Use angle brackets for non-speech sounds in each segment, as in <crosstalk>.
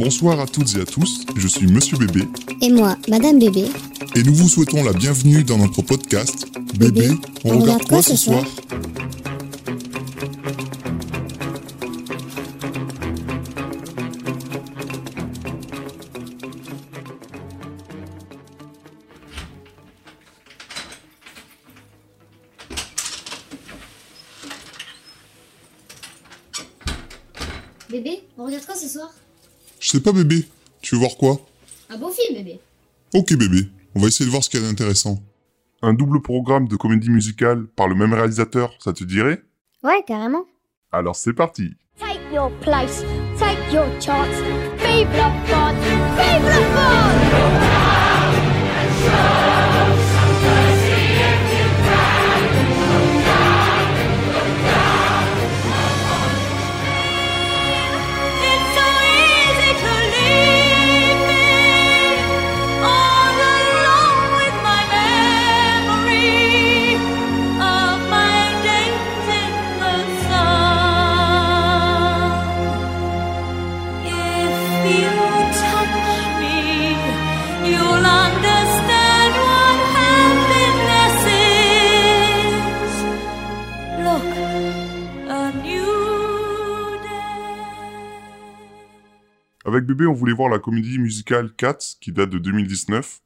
Bonsoir à toutes et à tous, je suis Monsieur Bébé. Et moi, Madame Bébé. Et nous vous souhaitons la bienvenue dans notre podcast Bébé, on, regarde quoi ce soir? Je sais pas bébé, tu veux voir quoi? Un beau film, bébé. Ok bébé, on va essayer de voir ce qu'il y a d'intéressant. Un double programme de comédie musicale par le même réalisateur, ça te dirait? Ouais, carrément. Alors c'est parti Take your place, take your chance. Vive la France, vive la France! Avec bébé, on voulait voir la comédie musicale Cats, qui date de 2019.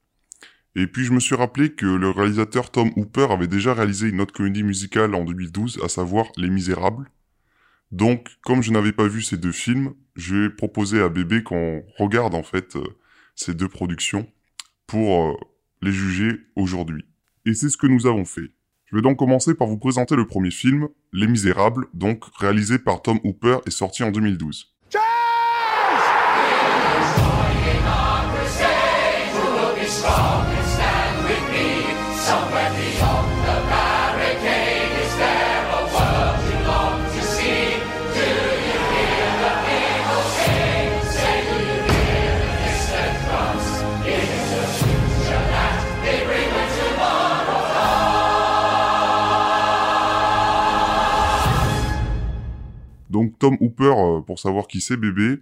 Et puis je me suis rappelé que le réalisateur Tom Hooper avait déjà réalisé une autre comédie musicale en 2012, à savoir Les Misérables. Donc, comme je n'avais pas vu ces deux films, j'ai proposé à bébé qu'on regarde en fait euh, ces deux productions pour euh, les juger aujourd'hui. Et c'est ce que nous avons fait. Je vais donc commencer par vous présenter le premier film, Les Misérables, donc réalisé par Tom Hooper et sorti en 2012. Donc Tom Hooper, euh, pour savoir qui c'est bébé,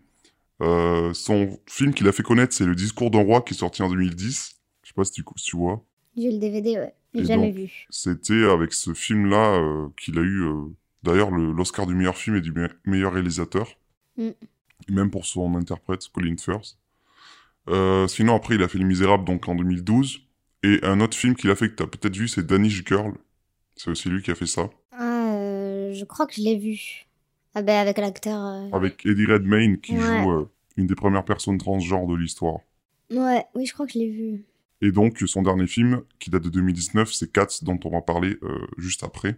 euh, son film qu'il a fait connaître, c'est Le Discours d'un roi qui est sorti en 2010. Sais pas si tu, si tu vois. J'ai le DVD, ouais. J'ai jamais donc, vu. C'était avec ce film-là euh, qu'il a eu euh, d'ailleurs le- l'Oscar du meilleur film et du me- meilleur réalisateur. Mm. Même pour son interprète, Colin Firth. Euh, sinon, après, il a fait Les Misérables donc en 2012. Et un autre film qu'il a fait que tu as peut-être vu, c'est Danish Girl. C'est aussi lui qui a fait ça. Ah, je crois que je l'ai vu. Ah ben avec l'acteur... Avec Eddie Redmayne qui Ouais. joue une des premières personnes transgenres de l'histoire. Ouais, oui, je crois que je l'ai vu. Et donc, son dernier film, qui date de 2019, c'est Cats, dont on va parler euh, juste après.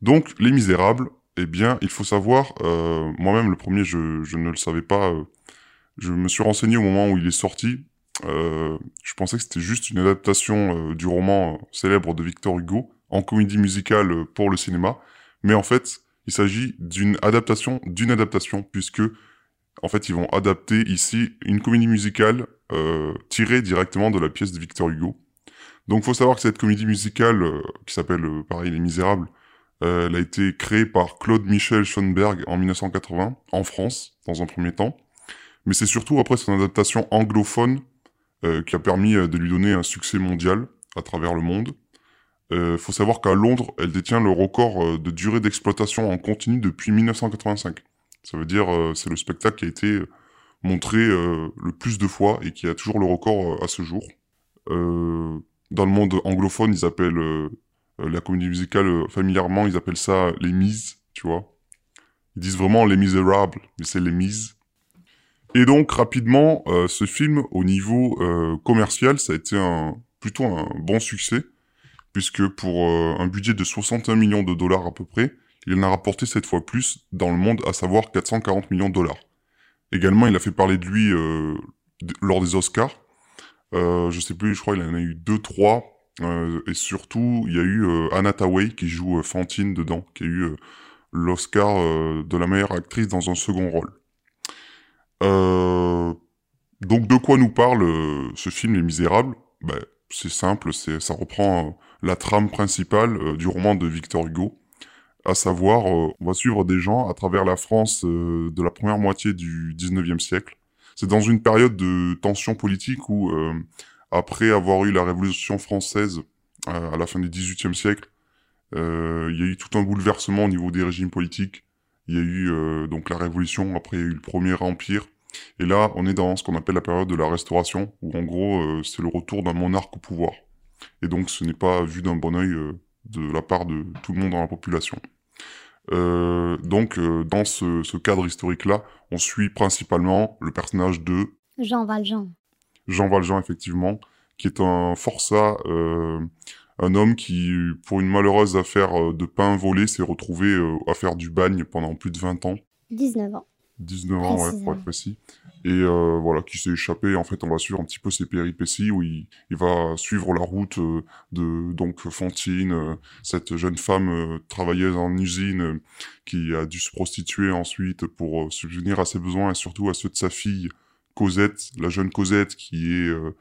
Donc, Les Misérables, eh bien, il faut savoir, euh, moi-même, le premier, je, ne le savais pas. euh, je me suis renseigné au moment où il est sorti. Je pensais que c'était juste une adaptation du roman célèbre de Victor Hugo, en comédie musicale pour le cinéma. Mais en fait, il s'agit d'une adaptation d'une adaptation, puisque, en fait, ils vont adapter ici une comédie musicale euh, tirée directement de la pièce de Victor Hugo. Donc, faut savoir que cette comédie musicale, euh, qui s'appelle, euh, pareil, Les Misérables, euh, elle a été créée par Claude Michel Schoenberg en 1980, en France, dans un premier temps. Mais c'est surtout après son adaptation anglophone qui a permis de lui donner un succès mondial à travers le monde. Euh, faut savoir qu'à Londres, elle détient le record de durée d'exploitation en continu depuis 1985. Ça veut dire euh, c'est le spectacle qui a été euh, montré euh, le plus de fois et qui a toujours le record à ce jour. Dans le monde anglophone, ils appellent la comédie musicale familièrement, ils appellent ça les mises, tu vois. Ils disent vraiment les misérables, mais c'est les mises. Et donc rapidement, ce film au niveau commercial, ça a été un plutôt un bon succès, puisque pour un budget de 61 millions de dollars à peu près, il en a rapporté cette fois plus dans le monde, à savoir 440 millions de dollars. Également, il a fait parler de lui euh, lors des Oscars. Euh, je sais plus, je crois qu'il en a eu deux, trois. Euh, et surtout, il y a eu euh, Anna Tawai qui joue Fantine dedans, qui a eu l'Oscar de la meilleure actrice dans un second rôle. Donc de quoi nous parle ce film Les Misérables? Ben, C'est simple, c'est ça reprend la trame principale du roman de Victor Hugo, à savoir euh, on va suivre des gens à travers la France euh, de la première moitié du 19e siècle, c'est dans une période de tension politique où, euh, après avoir eu la Révolution française euh, à la fin du XVIIIe siècle, euh, il y a eu tout un bouleversement au niveau des régimes politiques. Il y a eu euh, donc la Révolution, après il y a eu le Premier Empire. Et là, on est dans ce qu'on appelle la période de la Restauration, où en gros, c'est le retour d'un monarque au pouvoir. Et donc, ce n'est pas vu d'un bon euh, de la part de tout le monde dans la population. Euh, donc, euh, dans ce, ce cadre historique-là, on suit principalement le personnage de Jean Valjean. Jean Valjean, effectivement, qui est un forçat, euh, un homme qui, pour une malheureuse affaire de pain volé, s'est retrouvé à faire du bagne pendant plus de 20 ans. 19 ans. 19 ans, ouais, pour être précis. Et euh, voilà, qui s'est échappé. En fait, on va suivre un petit peu ses péripéties où il, il va suivre la route euh, de donc Fantine, euh, cette jeune femme travailleuse en usine qui a dû se prostituer ensuite pour subvenir à ses besoins et surtout à ceux de sa fille Cosette, la jeune Cosette qui est euh,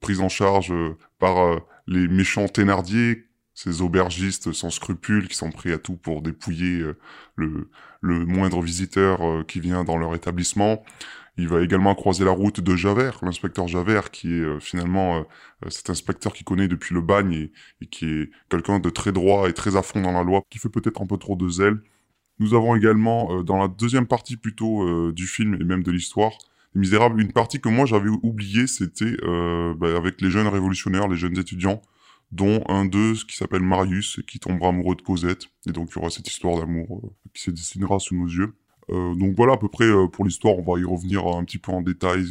prise en charge euh, par euh, les méchants Thénardier, ces aubergistes sans scrupules qui sont prêts à tout pour dépouiller euh, le, moindre visiteur euh, qui vient dans leur établissement. Il va également croiser la route de Javert, l'inspecteur Javert, qui est euh, finalement cet inspecteur qui connaît depuis le bagne et, qui est quelqu'un de très droit et très à fond dans la loi, qui fait peut-être un peu trop de zèle. Nous avons également, dans la deuxième partie plutôt du film et même de l'histoire, Les Misérables, une partie que moi j'avais oubliée, c'était bah, avec les jeunes révolutionnaires, les jeunes étudiants, dont un d'eux qui s'appelle Marius, qui tombera amoureux de Cosette. Et donc il y aura cette histoire d'amour euh, qui se dessinera sous nos yeux. Euh, donc voilà à peu près euh, pour l'histoire, on va y revenir un petit peu en détail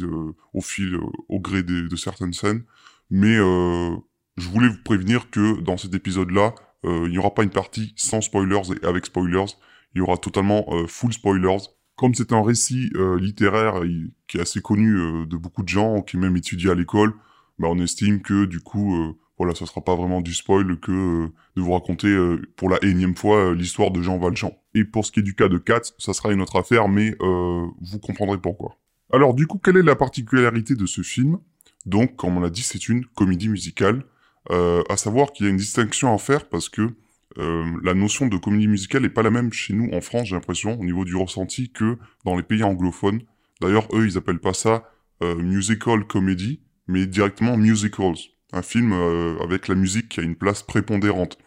au fil, au gré de certaines scènes. Mais je voulais vous prévenir que dans cet épisode-là, il n'y aura pas une partie sans spoilers et avec spoilers. Il y aura totalement full spoilers. Comme c'est un récit littéraire qui est assez connu de beaucoup de gens, qui est même étudié à l'école, bah, on estime que du coup, voilà, ça sera pas vraiment du spoil que euh, de vous raconter euh, pour la énième fois euh, l'histoire de Jean Valjean. Et pour ce qui est du cas de Katz, ça sera une autre affaire, mais vous comprendrez pourquoi. Alors du coup, quelle est la particularité de ce film? Donc, comme on l'a dit, c'est une comédie musicale. À savoir qu'il y a une distinction à faire parce que la notion de comédie musicale n'est pas la même chez nous en France, j'ai l'impression, au niveau du ressenti, que dans les pays anglophones. D'ailleurs, eux, ils appellent pas ça musical comedy, mais directement musicals. Un film euh, avec la musique qui a une place prépondérante.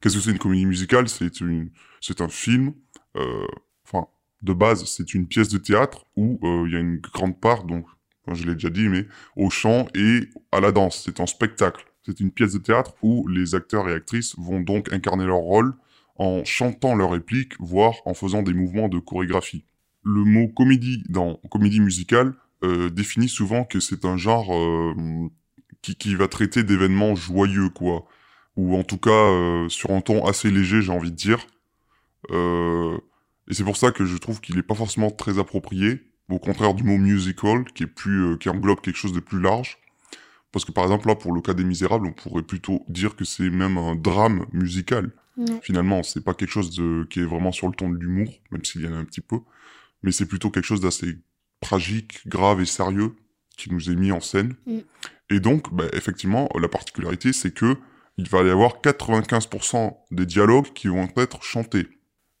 Qu'est-ce que c'est une comédie musicale? C'est une, c'est un film. euh, Enfin, de base, c'est une pièce de théâtre où euh, il y a une grande part, donc, je l'ai déjà dit, mais au chant et à la danse. C'est un spectacle. C'est une pièce de théâtre où les acteurs et actrices vont donc incarner leur rôle en chantant leurs répliques, voire en faisant des mouvements de chorégraphie. Le mot comédie dans comédie musicale définit souvent que c'est un genre qui, qui va traiter d'événements joyeux, quoi. Ou en tout cas euh, sur un ton assez léger, j'ai envie de dire. Euh, et c'est pour ça que je trouve qu'il est pas forcément très approprié, au contraire du mot musical, qui est plus, euh, qui englobe quelque chose de plus large. Parce que par exemple là, pour le cas des Misérables, on pourrait plutôt dire que c'est même un drame musical. Ouais. Finalement, c'est pas quelque chose de, qui est vraiment sur le ton de l'humour, même s'il y en a un petit peu, mais c'est plutôt quelque chose d'assez tragique, grave et sérieux qui nous est mis en scène. Mm. Et donc, bah, effectivement, la particularité, c'est que il va y avoir 95% des dialogues qui vont être chantés.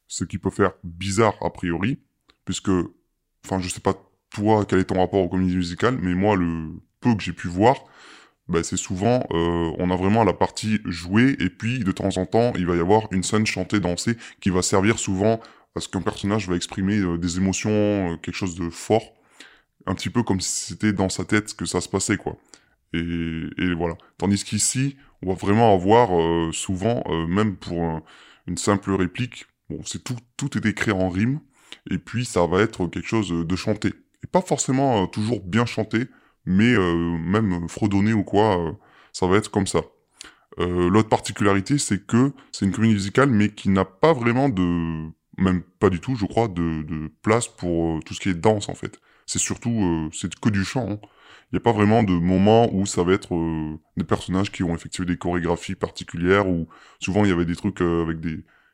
Ce qui peut faire bizarre a priori, puisque, enfin, je sais pas toi quel est ton rapport aux comédies musicales, mais moi, le peu que j'ai pu voir, bah, c'est souvent, euh, on a vraiment la partie jouée, et puis de temps en temps, il va y avoir une scène chantée, dansée, qui va servir souvent à ce qu'un personnage va exprimer euh, des émotions, euh, quelque chose de fort, un petit peu comme si c'était dans sa tête que ça se passait, quoi. Et, et voilà. Tandis qu'ici, on va vraiment avoir euh, souvent, euh, même pour un- une simple réplique, bon, c'est tout, tout est écrit en rime, et puis ça va être quelque chose de chanté. Et pas forcément euh, toujours bien chanté, mais euh, même fredonné ou quoi, euh, ça va être comme ça. L'autre particularité, c'est que c'est une comédie musicale, mais qui n'a pas vraiment de, même pas du tout, je crois, de, de place pour tout ce qui est danse en fait. C'est surtout, euh, c'est que du chant. hein. Il n'y a pas vraiment de moment où ça va être euh, des personnages qui vont effectuer des chorégraphies particulières, ou souvent il y avait des trucs euh, avec des,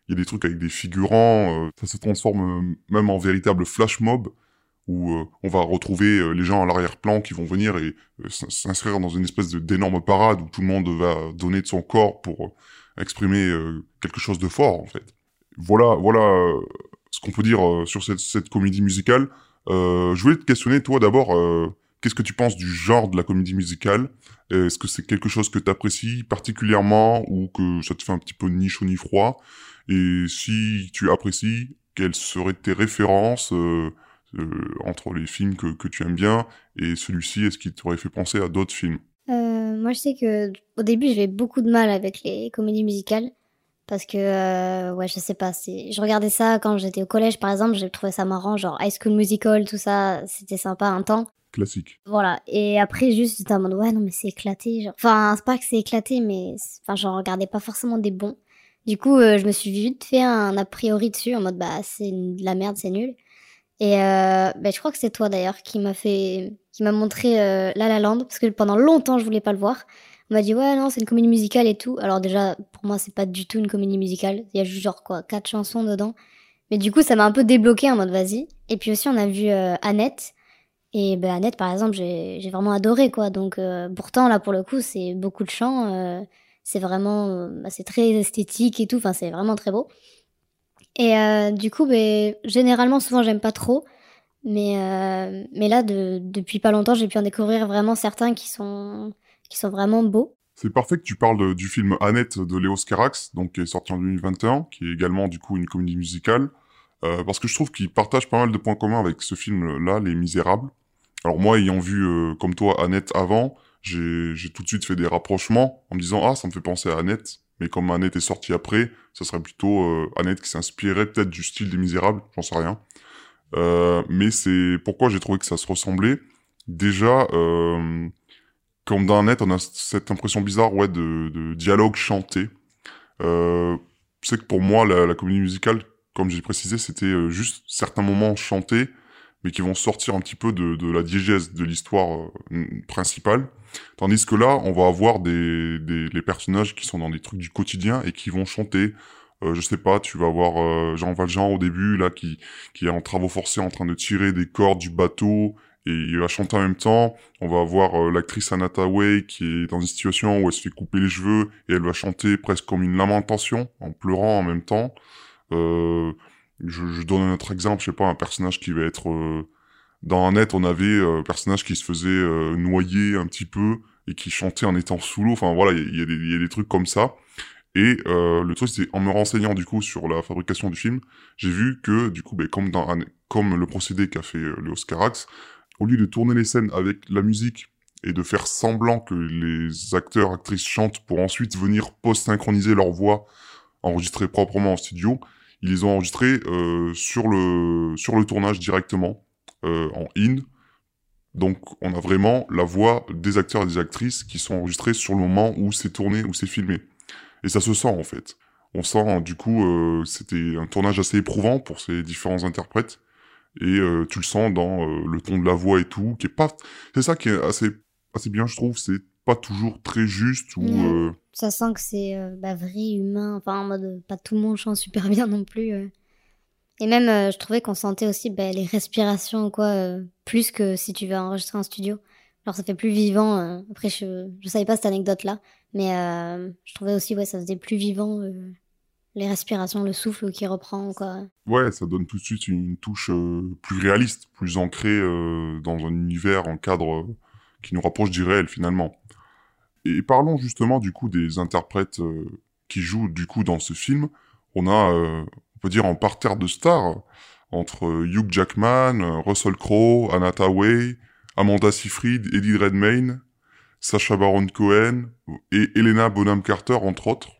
il y a des trucs avec des figurants. ça se transforme même en véritable flash mob où on va retrouver les gens à l'arrière-plan qui vont venir et s'inscrire dans une espèce d'énorme parade où tout le monde va donner de son corps pour exprimer quelque chose de fort en fait. Voilà, voilà ce qu'on peut dire sur cette comédie musicale. Euh, je voulais te questionner, toi, d'abord, euh, qu'est-ce que tu penses du genre de la comédie musicale? Est-ce que c'est quelque chose que tu apprécies particulièrement ou que ça te fait un petit peu ni chaud ni froid? Et si tu apprécies, quelles seraient tes références euh, entre les films que, que tu aimes bien et celui-ci? Est-ce qu'il t'aurait fait penser à d'autres films? Moi, je sais que au début, j'avais beaucoup de mal avec les comédies musicales parce que, euh, ouais, je sais pas. Je regardais ça quand j'étais au collège, par exemple. J'ai trouvé ça marrant, genre High School Musical, tout ça. C'était sympa un temps. Classique. Voilà. Et après, juste, j'étais en mode, ouais, non, mais c'est éclaté. Genre... Enfin, c'est pas que c'est éclaté, mais enfin, j'en regardais pas forcément des bons. Du coup, euh, je me suis vite fait un a priori dessus, en mode, bah, c'est de la merde, c'est nul. Et euh, bah, je crois que c'est toi d'ailleurs qui m'a fait, qui m'a montré euh, La La Land, parce que pendant longtemps, je voulais pas le voir. On m'a dit, ouais, non, c'est une comédie musicale et tout. Alors déjà, pour moi, c'est pas du tout une comédie musicale. Il y a juste genre quoi, quatre chansons dedans. Mais du coup, ça m'a un peu débloqué en mode, vas-y. Et puis aussi, on a vu euh, Annette. Et ben Annette, par exemple, j'ai vraiment adoré, quoi. Donc, euh, pourtant, là, pour le coup, c'est beaucoup de chants. euh, c'est vraiment... bah, c'est très esthétique et tout. Enfin, c'est vraiment très beau. Et du coup, ben, généralement, souvent, j'aime pas trop. Mais, mais là, de, depuis pas longtemps, j'ai pu en découvrir vraiment certains qui sont, qui sont vraiment beaux. C'est parfait que tu parles du film Annette de Léo Scarax, donc qui est sorti en 2021, qui est également du coup une comédie musicale, euh, parce que je trouve qu'il partage pas mal de points communs avec ce film-là, Les Misérables. Alors moi, ayant vu euh, comme toi Annette avant, j'ai tout de suite fait des rapprochements en me disant ah ça me fait penser à Annette, mais comme Annette est sorti après, ça serait plutôt euh, Annette qui s'inspirait peut-être du style des Misérables, j'en sais rien. Mais c'est pourquoi j'ai trouvé que ça se ressemblait? Déjà, comme dans Annette, on a cette impression bizarre ouais, de, de dialogue chanté. Euh, c'est que pour moi, la, la comédie musicale, comme j'ai précisé, c'était euh, juste certains moments chantés, mais qui vont sortir un petit peu de, de la diégèse de l'histoire euh, principale. Tandis que là, on va avoir des, des les personnages qui sont dans des trucs du quotidien et qui vont chanter. Euh, je sais pas, tu vas voir euh, Jean Valjean au début là qui qui est en travaux forcés en train de tirer des cordes du bateau et il va chanter en même temps. On va avoir euh, l'actrice Anna Tawai qui est dans une situation où elle se fait couper les cheveux et elle va chanter presque comme une lamentation en pleurant en même temps. Euh, je, je donne un autre exemple, je sais pas, un personnage qui va être euh, dans Annette, on avait euh, un personnage qui se faisait euh, noyer un petit peu et qui chantait en étant sous l'eau. Enfin voilà, il y, y a des- trucs comme ça. Et le truc, c'est en me renseignant du coup sur la fabrication du film, j'ai vu que du coup, ben, comme dans comme le procédé qu'a fait euh, Léo Scarax, au lieu de tourner les scènes avec la musique et de faire semblant que les acteurs actrices chantent pour ensuite venir post-synchroniser leur voix enregistrée proprement en studio, ils les ont enregistrés euh, sur le sur le tournage directement euh, en in. Donc on a vraiment la voix des acteurs et des actrices qui sont enregistrés sur le moment où c'est tourné, où c'est filmé. Et ça se sent en fait. On sent du coup euh, c'était un tournage assez éprouvant pour ces différents interprètes et euh, tu le sens dans euh, le ton de la voix et tout qui est pas c'est ça qui est assez assez bien je trouve c'est pas toujours très juste ou Ouais. euh, Ça sent que c'est bah, vrai, humain. Enfin, en mode, pas tout le monde chante super bien non plus. Et même, je trouvais qu'on sentait aussi bah, les respirations, quoi, plus que si tu vas enregistrer en studio. Alors, ça fait plus vivant. Après, je, je savais pas cette anecdote-là. Mais euh, je trouvais aussi, ouais, ça faisait plus vivant. Les respirations, le souffle qui reprend, quoi. ouais ça donne tout de suite une touche euh, plus réaliste plus ancrée euh, dans un univers un cadre euh, qui nous rapproche du réel finalement et parlons justement du coup des interprètes qui jouent du coup dans ce film on a on peut dire en parterre de stars entre Hugh Jackman, Russell Crowe, Anna Tawai, Amanda Seyfried, Eddie Redmayne, Sacha Baron Cohen et Helena Bonham Carter entre autres.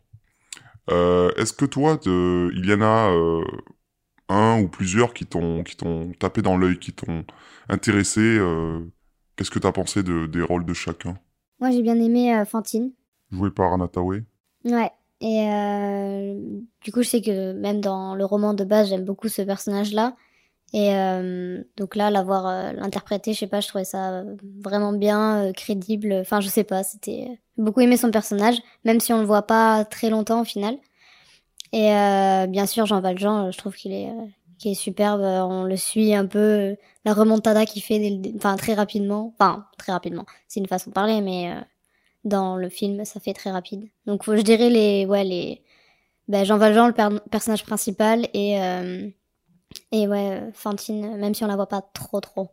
Euh, Est-ce que toi, il y en a euh, un ou plusieurs qui t'ont qui t'ont tapé dans l'œil, qui t'ont intéressé euh, Qu'est-ce que t'as pensé de, des rôles de chacun? Moi, j'ai bien aimé Fantine. Joué par Anna Tawai. Ouais. Et du coup, je sais que même dans le roman de base, j'aime beaucoup ce personnage-là. Et euh, donc là, l'avoir euh, l'interprété, je sais pas, je trouvais ça vraiment bien, euh, crédible. Enfin, je sais pas, c'était beaucoup aimé son personnage, même si on le voit pas très longtemps au final. Et euh, bien sûr, Jean Valjean, euh, je trouve qu'il est, euh, qu'il est superbe. On le suit un peu, la remontada qu'il fait, enfin très rapidement. Enfin, très rapidement. C'est une façon de parler, mais dans le film, ça fait très rapide. Donc, je dirais les, ouais, les, ben, Jean Valjean, le per- personnage principal, et Et ouais, Fantine, même si on la voit pas trop trop.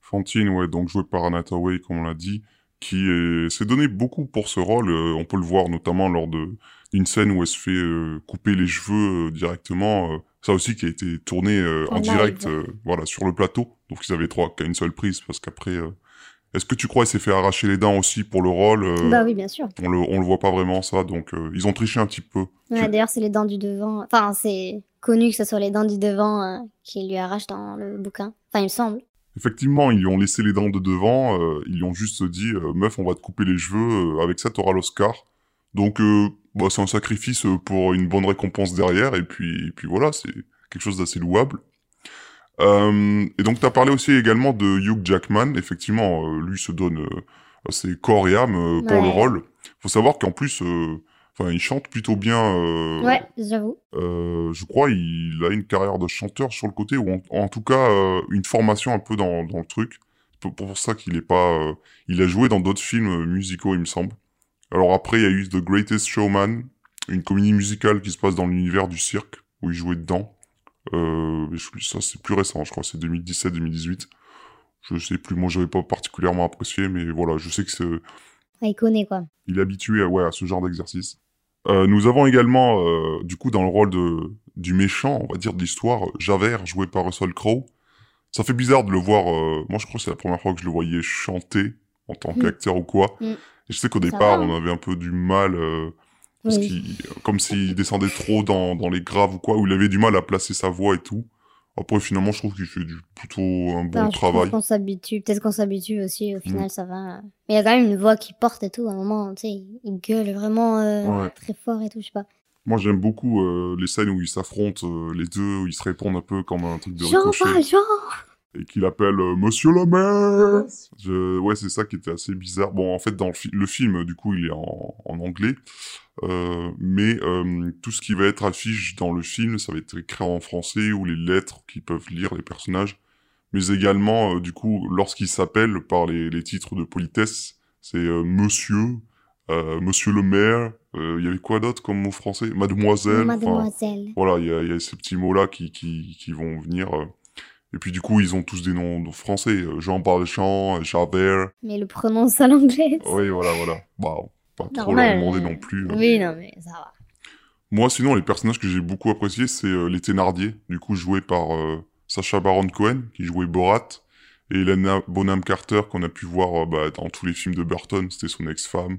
Fantine, ouais, donc jouée par Anna comme on l'a dit, qui est- s'est donné beaucoup pour ce rôle. Euh, on peut le voir notamment lors d'une scène où elle se fait euh, couper les cheveux euh, directement. ça aussi qui a été tourné en En direct, voilà, sur le plateau. Donc ils avaient trois qu'à une seule prise parce qu'après. Est-ce que tu crois qu'elle s'est fait arracher les dents aussi pour le rôle euh, Bah oui, bien sûr. on, le, on le voit pas vraiment ça, donc euh, ils ont triché un petit peu. Ouais, D'ailleurs, c'est les dents du devant. Enfin, c'est connu que ce soit les dents du devant euh, qui lui arrachent dans le bouquin. Enfin, il me semble. Effectivement, ils lui ont laissé les dents de devant, euh, ils lui ont juste dit euh, meuf, on va te couper les cheveux, euh, avec ça t'auras l'Oscar. Donc euh, bah, c'est un sacrifice pour une bonne récompense derrière, et puis, et puis voilà, c'est quelque chose d'assez louable. Euh, et donc t'as parlé aussi également de Hugh Jackman, effectivement, euh, lui se donne euh, assez corps et âme euh, pour Ouais. le rôle. Faut savoir qu'en plus, euh, enfin, il chante plutôt bien. euh, Ouais, j'avoue. euh, je crois il a une carrière de chanteur sur le côté, ou en, en tout cas euh, une formation un peu dans, dans le truc. C'est pour, pour ça qu'il est pas... euh, il a joué dans d'autres films musicaux, il me semble. Alors après, il y a eu The Greatest Showman, une comédie musicale qui se passe dans l'univers du cirque, où il jouait dedans. Ça, c'est plus récent, je crois, c'est 2017-2018. Je sais plus, moi, j'avais pas particulièrement apprécié, mais voilà, je sais que c'est il connaît, quoi. il est habitué à, ouais, à ce genre d'exercice. Euh, nous avons également, euh, du coup, dans le rôle de, du méchant, on va dire, de l'histoire, Javert, joué par Russell Crowe. Ça fait bizarre de le voir, euh, moi je crois que c'est la première fois que je le voyais chanter en tant Mm. qu'acteur ou quoi. Mm. Et je sais qu'au départ, va, on hein. avait un peu du mal, euh, parce Oui. qu'il, comme s'il descendait trop dans, dans les graves ou quoi, où il avait du mal à placer sa voix et tout. Après, finalement, je trouve qu'il fait du, plutôt un bon travail. qu'on s'habitue. Peut-être qu'on s'habitue aussi. Au Mm. final, ça va. Mais il y a quand même une voix qui porte et tout. À un moment, tu sais, il gueule vraiment euh, Ouais. très fort et tout. Je sais pas. Moi, j'aime beaucoup euh, les scènes où ils s'affrontent, euh, les deux, où ils se répondent un peu comme un truc de Jean ricochet. Valjean et qu'il appelle Monsieur le maire. Je... Ouais, c'est ça qui était assez bizarre. Bon, en fait, dans le, fi- le film, du coup, il est en, en anglais, mais euh, tout ce qui va être affiche dans le film, ça va être écrit en français ou les lettres qu'ils peuvent lire les personnages, mais également, euh, du coup, lorsqu'ils s'appellent par les, les titres de politesse, c'est euh, Monsieur, euh, Monsieur le maire. euh, Il y avait quoi d'autre comme mot français? Mademoiselle. Mademoiselle. voilà, il y y a ces petits mots-là qui, qui, qui vont venir. euh. Et puis du coup, ils ont tous des noms français. euh, Jean euh, Javert. Mais le prononce à l'anglaise. Oui, voilà, voilà. Bah, pas trop Normal. leur demander non plus. hein. Oui, non, mais ça va. Moi, sinon, les personnages que j'ai beaucoup appréciés, c'est euh, les Thénardier, du coup joués par euh, Sacha Baron Cohen, qui jouait Borat, et Helena Bonham Carter, qu'on a pu voir euh, bah, dans tous les films de Burton, c'était son ex-femme,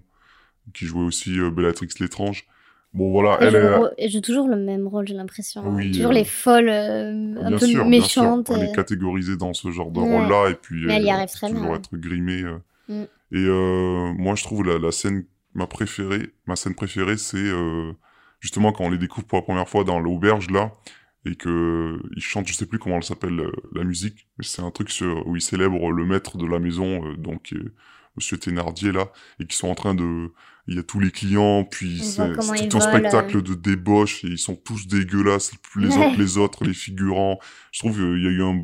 qui jouait aussi Bellatrix l'étrange. Bon, voilà, Elle elle est... joue, toujours le même rôle, j'ai l'impression. Oui, toujours les folles, un peu sûr, méchantes. bien sûr. Elle est catégorisée dans ce genre de Ouais. rôle-là, et puis Mais elle y arrive très toujours bien. être grimée. Mm. Et moi, je trouve la, la scène, ma préférée, ma scène préférée, c'est euh, justement quand on les découvre pour la première fois dans l'auberge là, et que ils chantent, je sais plus comment elle s'appelle euh, la musique, mais c'est un truc sur, où ils célèbrent le maître de la maison, euh, donc euh, Monsieur Thénardier là, et qui sont en train de, il y a tous les clients, puis c'est tout un spectacle de débauche et ils sont tous dégueulasses les uns que les autres, les figurants. Je trouve qu'il y a eu un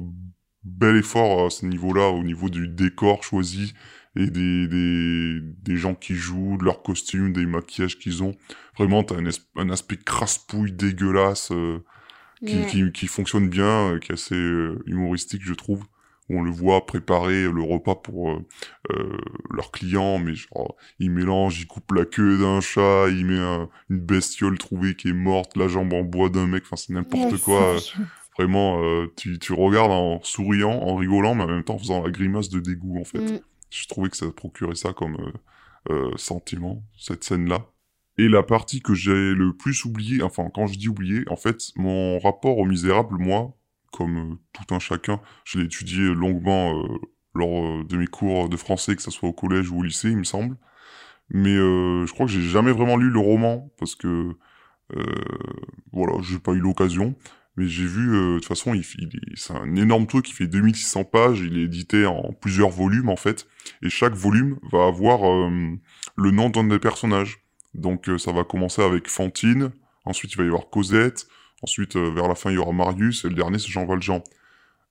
bel effort à ce niveau-là, au niveau du décor choisi et des, des, des gens qui jouent, de leurs costumes, des maquillages qu'ils ont. Vraiment, t'as un, un aspect crasse-pouille dégueulasse euh, qui, qui, qui fonctionne bien, euh, qui est assez euh, humoristique, je trouve. On le voit préparer le repas pour euh, leurs clients, mais genre, il mélange, il coupe la queue d'un chat, il met un- une bestiole trouvée qui est morte, la jambe en bois d'un mec, enfin c'est n'importe quoi. <laughs> Vraiment, euh, tu, tu regardes en souriant, en rigolant, mais en même temps en faisant la grimace de dégoût, en fait. Mm. Je trouvais que ça procurait ça comme euh, euh, sentiment, cette scène-là. Et la partie que j'ai le plus oublié, enfin, quand je dis oublié, en fait, mon rapport au misérable, moi, comme euh, tout un chacun, je l'ai étudié longuement euh, lors de mes cours de français, que ce soit au collège ou au lycée, il me semble. Mais euh, je crois que j'ai jamais vraiment lu le roman, parce que, euh, voilà, j'ai pas eu l'occasion. Mais j'ai vu, euh, de toute façon, c'est un énorme truc, il fait 2600 pages, il est édité en plusieurs volumes, en fait. Et chaque volume va avoir euh, le nom d'un des personnages. Donc euh, ça va commencer avec Fantine, ensuite il va y avoir Cosette, ensuite vers la fin il y aura Marius, et le dernier c'est Jean Valjean.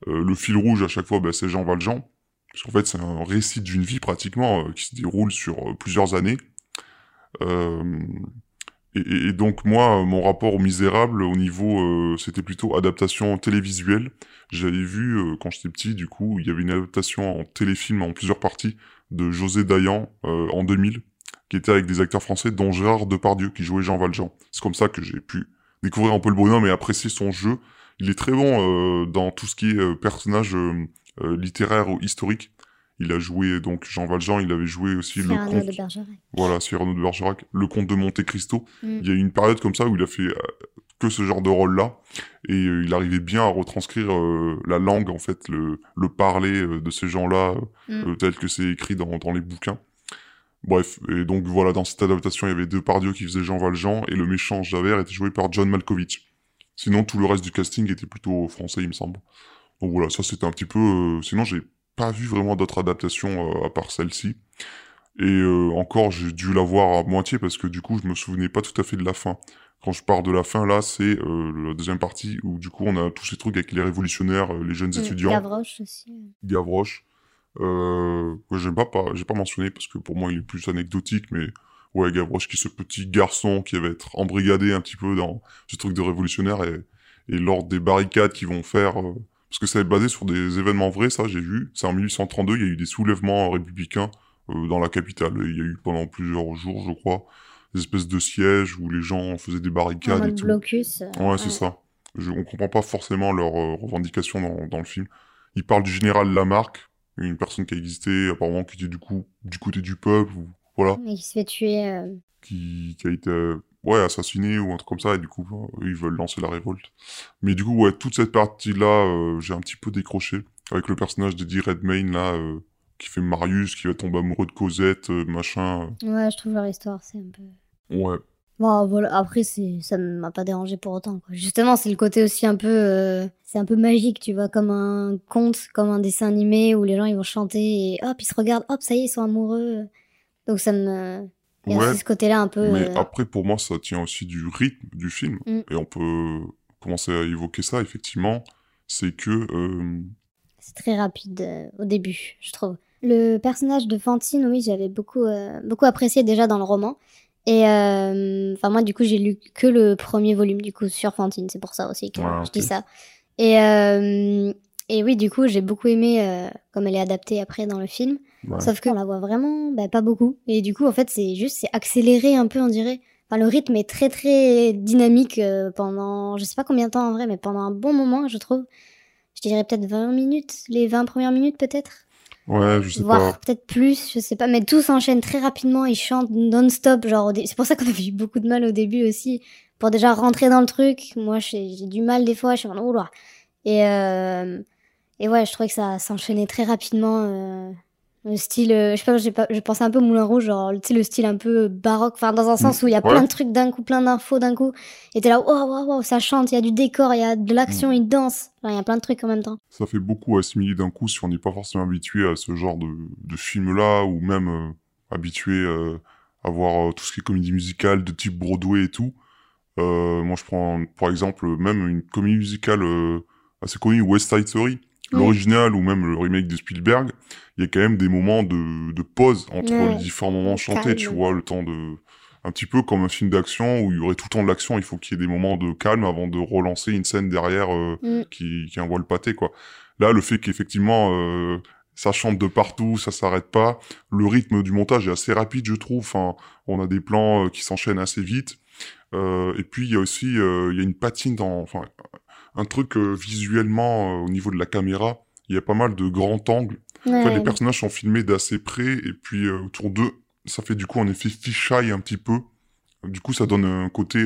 Le fil rouge à chaque fois, ben, c'est Jean Valjean. Parce qu'en fait c'est un récit d'une vie pratiquement, qui se déroule sur plusieurs années. Et, et- donc moi, mon rapport aux Misérables, au niveau, euh, c'était plutôt adaptation télévisuelle. J'avais vu euh, quand j'étais petit, du coup, il y avait une adaptation en téléfilm en plusieurs parties de José Dayan euh, en 2000, qui était avec des acteurs français, dont Gérard Depardieu qui jouait Jean Valjean. C'est comme ça que j'ai pu découvrir un peu le bonhomme et apprécier son jeu. Il est très bon euh, dans tout ce qui est euh, personnage euh, littéraire ou historique. Il a joué donc Jean Valjean, il avait joué aussi le comte de Bergerac. voilà, Cyrano de Bergerac, le comte de Monte Cristo. Mm. Il y a eu une période comme ça où il a fait euh, que ce genre de rôle-là, et euh, il arrivait bien à retranscrire euh, la langue, en fait, le, le parler de ces gens-là, Mm. tel que c'est écrit dans, dans les bouquins. Bref, et donc voilà, dans cette adaptation, il y avait Depardieu qui faisait Jean Valjean, et le méchant Javert était joué par John Malkovich. Sinon, tout le reste du casting était plutôt français, il me semble. Donc voilà, ça c'était un petit peu... Sinon, j'ai pas vu vraiment d'autres adaptations euh, à part celle-ci. Et euh, encore, j'ai dû la voir à moitié parce que du coup, je me souvenais pas tout à fait de la fin. Quand je parle de la fin, là, c'est euh, la deuxième partie où du coup, on a tous ces trucs avec les révolutionnaires, les jeunes Mm. étudiants, Gavroche aussi. Gavroche. Euh, pas, pas j'ai pas mentionné parce que pour moi, il est plus anecdotique, mais ouais, Gavroche qui est ce petit garçon qui va être embrigadé un petit peu dans ce truc de révolutionnaire et, et lors des barricades qu'ils vont faire, euh, parce que c'est basé sur des événements vrais, ça, j'ai vu. C'est en 1832, il y a eu des soulèvements républicains euh, dans la capitale. Il y a eu pendant plusieurs jours, je crois, des espèces de sièges où les gens faisaient des En barricades et mode tout. blocus. euh, Ouais, c'est ça. Je, on comprend pas forcément leurs euh, revendications dans, dans le film. Il parle du général Lamarck, une personne qui a existé, apparemment qui était du coup du côté du peuple, ou, voilà, Et qui se fait tuer. qui, qui a été ouais assassiné ou un truc comme ça, et du coup euh, ils veulent lancer la révolte. Mais du coup ouais toute cette partie là, j'ai un petit peu décroché avec le personnage d'Eddie Redmayne là, euh, qui fait Marius, qui va tomber amoureux de Cosette, euh, machin. Ouais, je trouve leur histoire, c'est un peu. euh, ouais. Bon, voilà. Après, ça ne m'a pas dérangé pour autant. Quoi. Justement, c'est le côté aussi un peu, euh, c'est un peu magique, tu vois, comme un conte, comme un dessin animé où les gens ils vont chanter et hop, ils se regardent, hop, ça y est, ils sont amoureux. Donc ça me, il y Ouais, ce côté-là un peu. Mais euh, après, pour moi, ça tient aussi du rythme du film. Mm. Et on peut commencer à évoquer ça, effectivement. C'est que... euh, C'est très rapide euh, au début, je trouve. Le personnage de Fantine, oui, j'avais beaucoup, beaucoup apprécié déjà dans le roman. Et enfin moi, du coup, j'ai lu que le premier volume du coup sur Fantine. C'est pour ça aussi que Ah, je dis ça. Et et oui, du coup, j'ai beaucoup aimé euh, comme elle est adaptée après dans le film. ouais. Sauf qu'on la voit vraiment, bah, pas beaucoup. Et du coup, en fait, c'est juste, c'est accéléré un peu, on dirait. Enfin, le rythme est très très dynamique euh, pendant, je sais pas combien de temps en vrai, mais pendant un bon moment, je trouve. Je dirais peut-être 20 minutes, les 20 premières minutes peut-être. Ouais, je sais Voire peut-être plus, je sais pas. Mais tout s'enchaîne très rapidement, ils chantent non-stop. Genre, au dé- c'est pour ça qu'on <laughs> avait eu beaucoup de mal au début aussi. Pour déjà rentrer dans le truc. Moi, j'ai j'ai du mal des fois, je suis en oula. Et, euh, et ouais, je trouvais que ça s'enchaînait très rapidement. euh, le style, euh, je sais pas, j'ai pas, je pensais un peu Moulin Rouge, genre, tu sais, le style un peu baroque, enfin, dans un sens où il y a Ouais. plein de trucs d'un coup, plein d'infos d'un coup. Et t'es là, waouh, waouh, waouh, ça chante, il y a du décor, il y a de l'action, il danse. Enfin, il y a plein de trucs en même temps. Ça fait beaucoup assimiler d'un coup si on n'est pas forcément habitué à ce genre de, de film-là, ou même euh, habitué euh, à voir euh, tout ce qui est comédie musicale de type Broadway et tout. Euh, moi, je prends, par exemple, même une comédie musicale euh, assez connue, West Side Story. L'original ou même le remake de Spielberg, il y a quand même des moments de, de pause entre Ouais. les différents moments chantés, tu vois, le temps de... Un petit peu comme un film d'action où il y aurait tout le temps de l'action, il faut qu'il y ait des moments de calme avant de relancer une scène derrière euh, Mm. qui, qui envoie le pâté, quoi. Là, le fait qu'effectivement, euh, ça chante de partout, ça s'arrête pas, le rythme du montage est assez rapide, je trouve. Enfin, on a des plans euh, qui s'enchaînent assez vite. Euh, et puis, il y a aussi euh, il y a une patine dans... Enfin, un truc euh, visuellement euh, au niveau de la caméra. Il y a pas mal de grands angles. En fait, Ouais. les personnages sont filmés d'assez près, et puis euh, autour d'eux, ça fait du coup un effet fisheye un petit peu. Du coup, ça donne un côté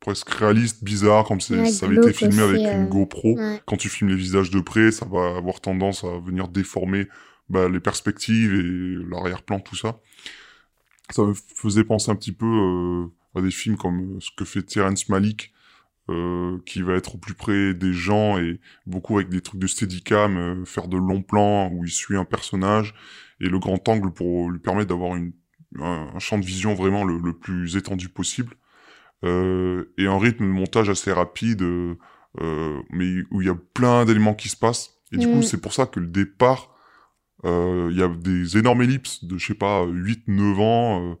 presque réaliste, bizarre, comme si Ouais, ça avait été filmé aussi, avec une GoPro. Ouais. Quand tu filmes les visages de près, ça va avoir tendance à venir déformer bah, les perspectives et l'arrière-plan, tout ça. Ça me faisait penser un petit peu à des films comme ce que fait Terrence Malick, euh, qui va être au plus près des gens et beaucoup avec des trucs de steadicam, euh, faire de longs plans où il suit un personnage et le grand angle pour lui permettre d'avoir une, un, un champ de vision vraiment le, le plus étendu possible. Euh, et un rythme de montage assez rapide, euh, euh, mais où il y a plein d'éléments qui se passent. Et du Mm. coup, c'est pour ça que le départ, euh, il y a des énormes ellipses de, je sais pas, 8-9 ans, euh, euh,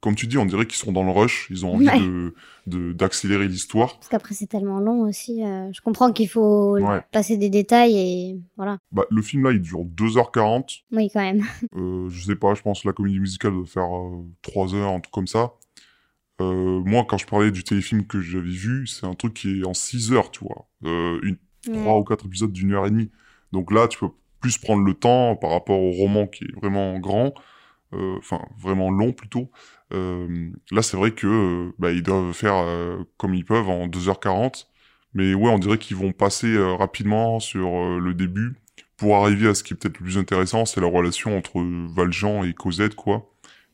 comme tu dis, on dirait qu'ils sont dans le rush, ils ont envie Ouais. de de- d'accélérer l'histoire. Parce qu'après, c'est tellement long aussi. euh, je comprends qu'il faut Ouais. passer des détails et voilà. Bah, le film là, il dure 2h40. Oui, quand même. <laughs> Euh, je sais pas, je pense que la comédie musicale doit faire euh, 3 heures, un truc comme ça. Euh, moi, quand je parlais du téléfilm que j'avais vu, c'est un truc qui est en 6 heures, tu vois. Euh, une, trois ou quatre épisodes d'une heure et demie. Donc là, tu peux plus prendre le temps par rapport au roman qui est vraiment grand, euh, enfin vraiment long plutôt. Euh, là, c'est vrai que euh, bah, ils doivent faire euh, comme ils peuvent en 2h40. Mais ouais, on dirait qu'ils vont passer euh, rapidement sur euh, le début pour arriver à ce qui est peut-être le plus intéressant, c'est la relation entre Valjean et Cosette, quoi.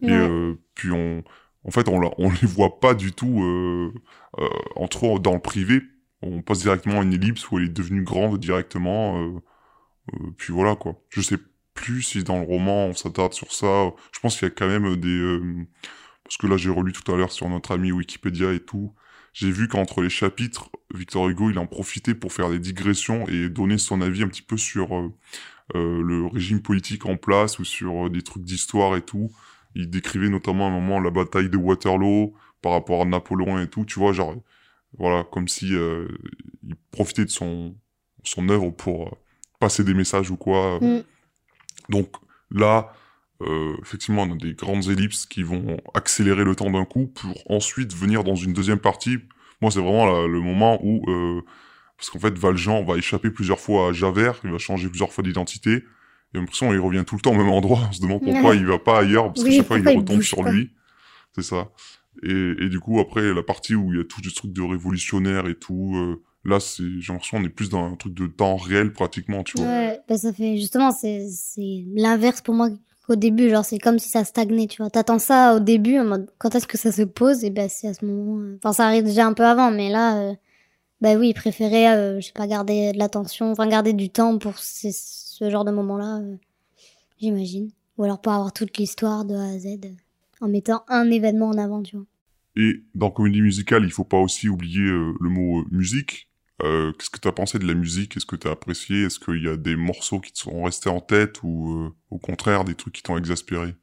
Et euh, puis on, en fait, on, on les voit pas du tout euh, euh, entre dans le privé. On passe directement à une ellipse où elle est devenue grande directement. euh, euh, puis voilà quoi. Je sais plus si dans le roman on s'attarde sur ça. Je pense qu'il y a quand même des euh, parce que là j'ai relu tout à l'heure sur notre ami Wikipédia et tout. J'ai vu qu'entre les chapitres, Victor Hugo il en profitait pour faire des digressions et donner son avis un petit peu sur euh, euh, le régime politique en place ou sur euh, des trucs d'histoire et tout. Il décrivait notamment à un moment la bataille de Waterloo par rapport à Napoléon et tout. Tu vois, genre voilà, comme si euh, il profitait de son son œuvre pour passer des messages ou quoi. Mm. Donc là, euh, effectivement, on a des grandes ellipses qui vont accélérer le temps d'un coup pour ensuite venir dans une deuxième partie. Moi, c'est vraiment la- le moment où, euh, parce qu'en fait, Valjean va échapper plusieurs fois à Javert, il va changer plusieurs fois d'identité. J'ai l'impression qu'il revient tout le temps au même endroit. On se demande <laughs> pourquoi il va pas ailleurs, parce que Oui, chaque fois, il retombe sur pas? lui. C'est ça. Et, et du coup, après, la partie où il y a tous des trucs de révolutionnaire et tout, euh, là, c'est, j'ai l'impression qu'on est plus dans un truc de temps réel, pratiquement, tu vois. Ouais, bah ça fait justement, c'est c'est l'inverse pour moi qu'au début. Genre, c'est comme si ça stagnait, tu vois. T'attends ça au début, en mode quand est-ce que ça se pose, et ben c'est à ce moment. euh, Enfin, ça arrive déjà un peu avant, mais là, euh, bah oui, préférer, euh, je sais pas, garder de l'attention, enfin, garder du temps pour ces- ce genre de moment-là, euh, j'imagine. Ou alors pour avoir toute l'histoire de A à Z, euh, en mettant un événement en avant, tu vois. Et dans comédie musicale, il faut pas aussi oublier euh, le mot euh, musique. Euh, Qu'est-ce que tu as pensé de la musique? Est-ce que tu as apprécié? Est-ce qu'il y a des morceaux qui te sont restés en tête ou euh, au contraire des trucs qui t'ont exaspéré?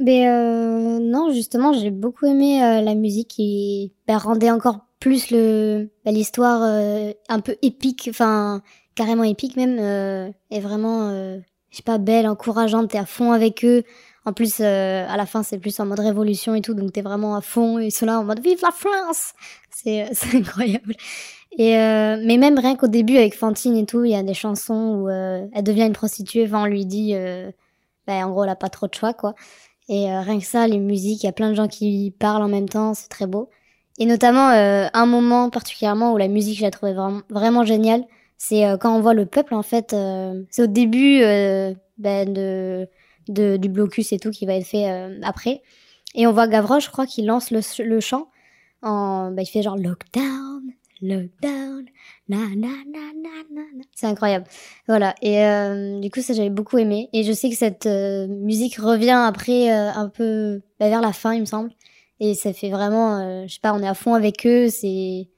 Mais euh, non, justement, j'ai beaucoup aimé la musique qui bah, rendait encore plus le bah, l'histoire un peu épique, enfin carrément épique même, et vraiment, je pas, belle, encourageante. T'es à fond avec eux. En plus, euh, à la fin, c'est plus en mode révolution et tout, donc t'es vraiment à fond. Et ceux-là en mode vive la France. C'est <laughs> c'est incroyable. Et euh, mais même rien qu'au début avec Fantine et tout, il y a des chansons où euh, elle devient une prostituée. Enfin, on lui dit, euh, bah, en gros, elle a pas trop de choix, quoi. Et euh, rien que ça, les musiques, il y a plein de gens qui parlent en même temps, c'est très beau. Et notamment, euh, un moment particulièrement où la musique, je la trouvais vraiment, vraiment géniale, c'est euh, quand on voit le peuple, en fait, euh, c'est au début euh, ben, de, de, du blocus et tout qui va être fait euh, après. Et on voit Gavroche, je crois, qui lance le, le chant. En, ben, il fait genre lockdown, lockdown, na na na na. na. C'est incroyable. Voilà. Et euh, du coup, ça j'avais beaucoup aimé. Et je sais que cette euh, musique revient après euh, un peu bah, vers la fin, il me semble. Et ça fait vraiment, euh, je sais pas, on est à fond avec eux. C'est,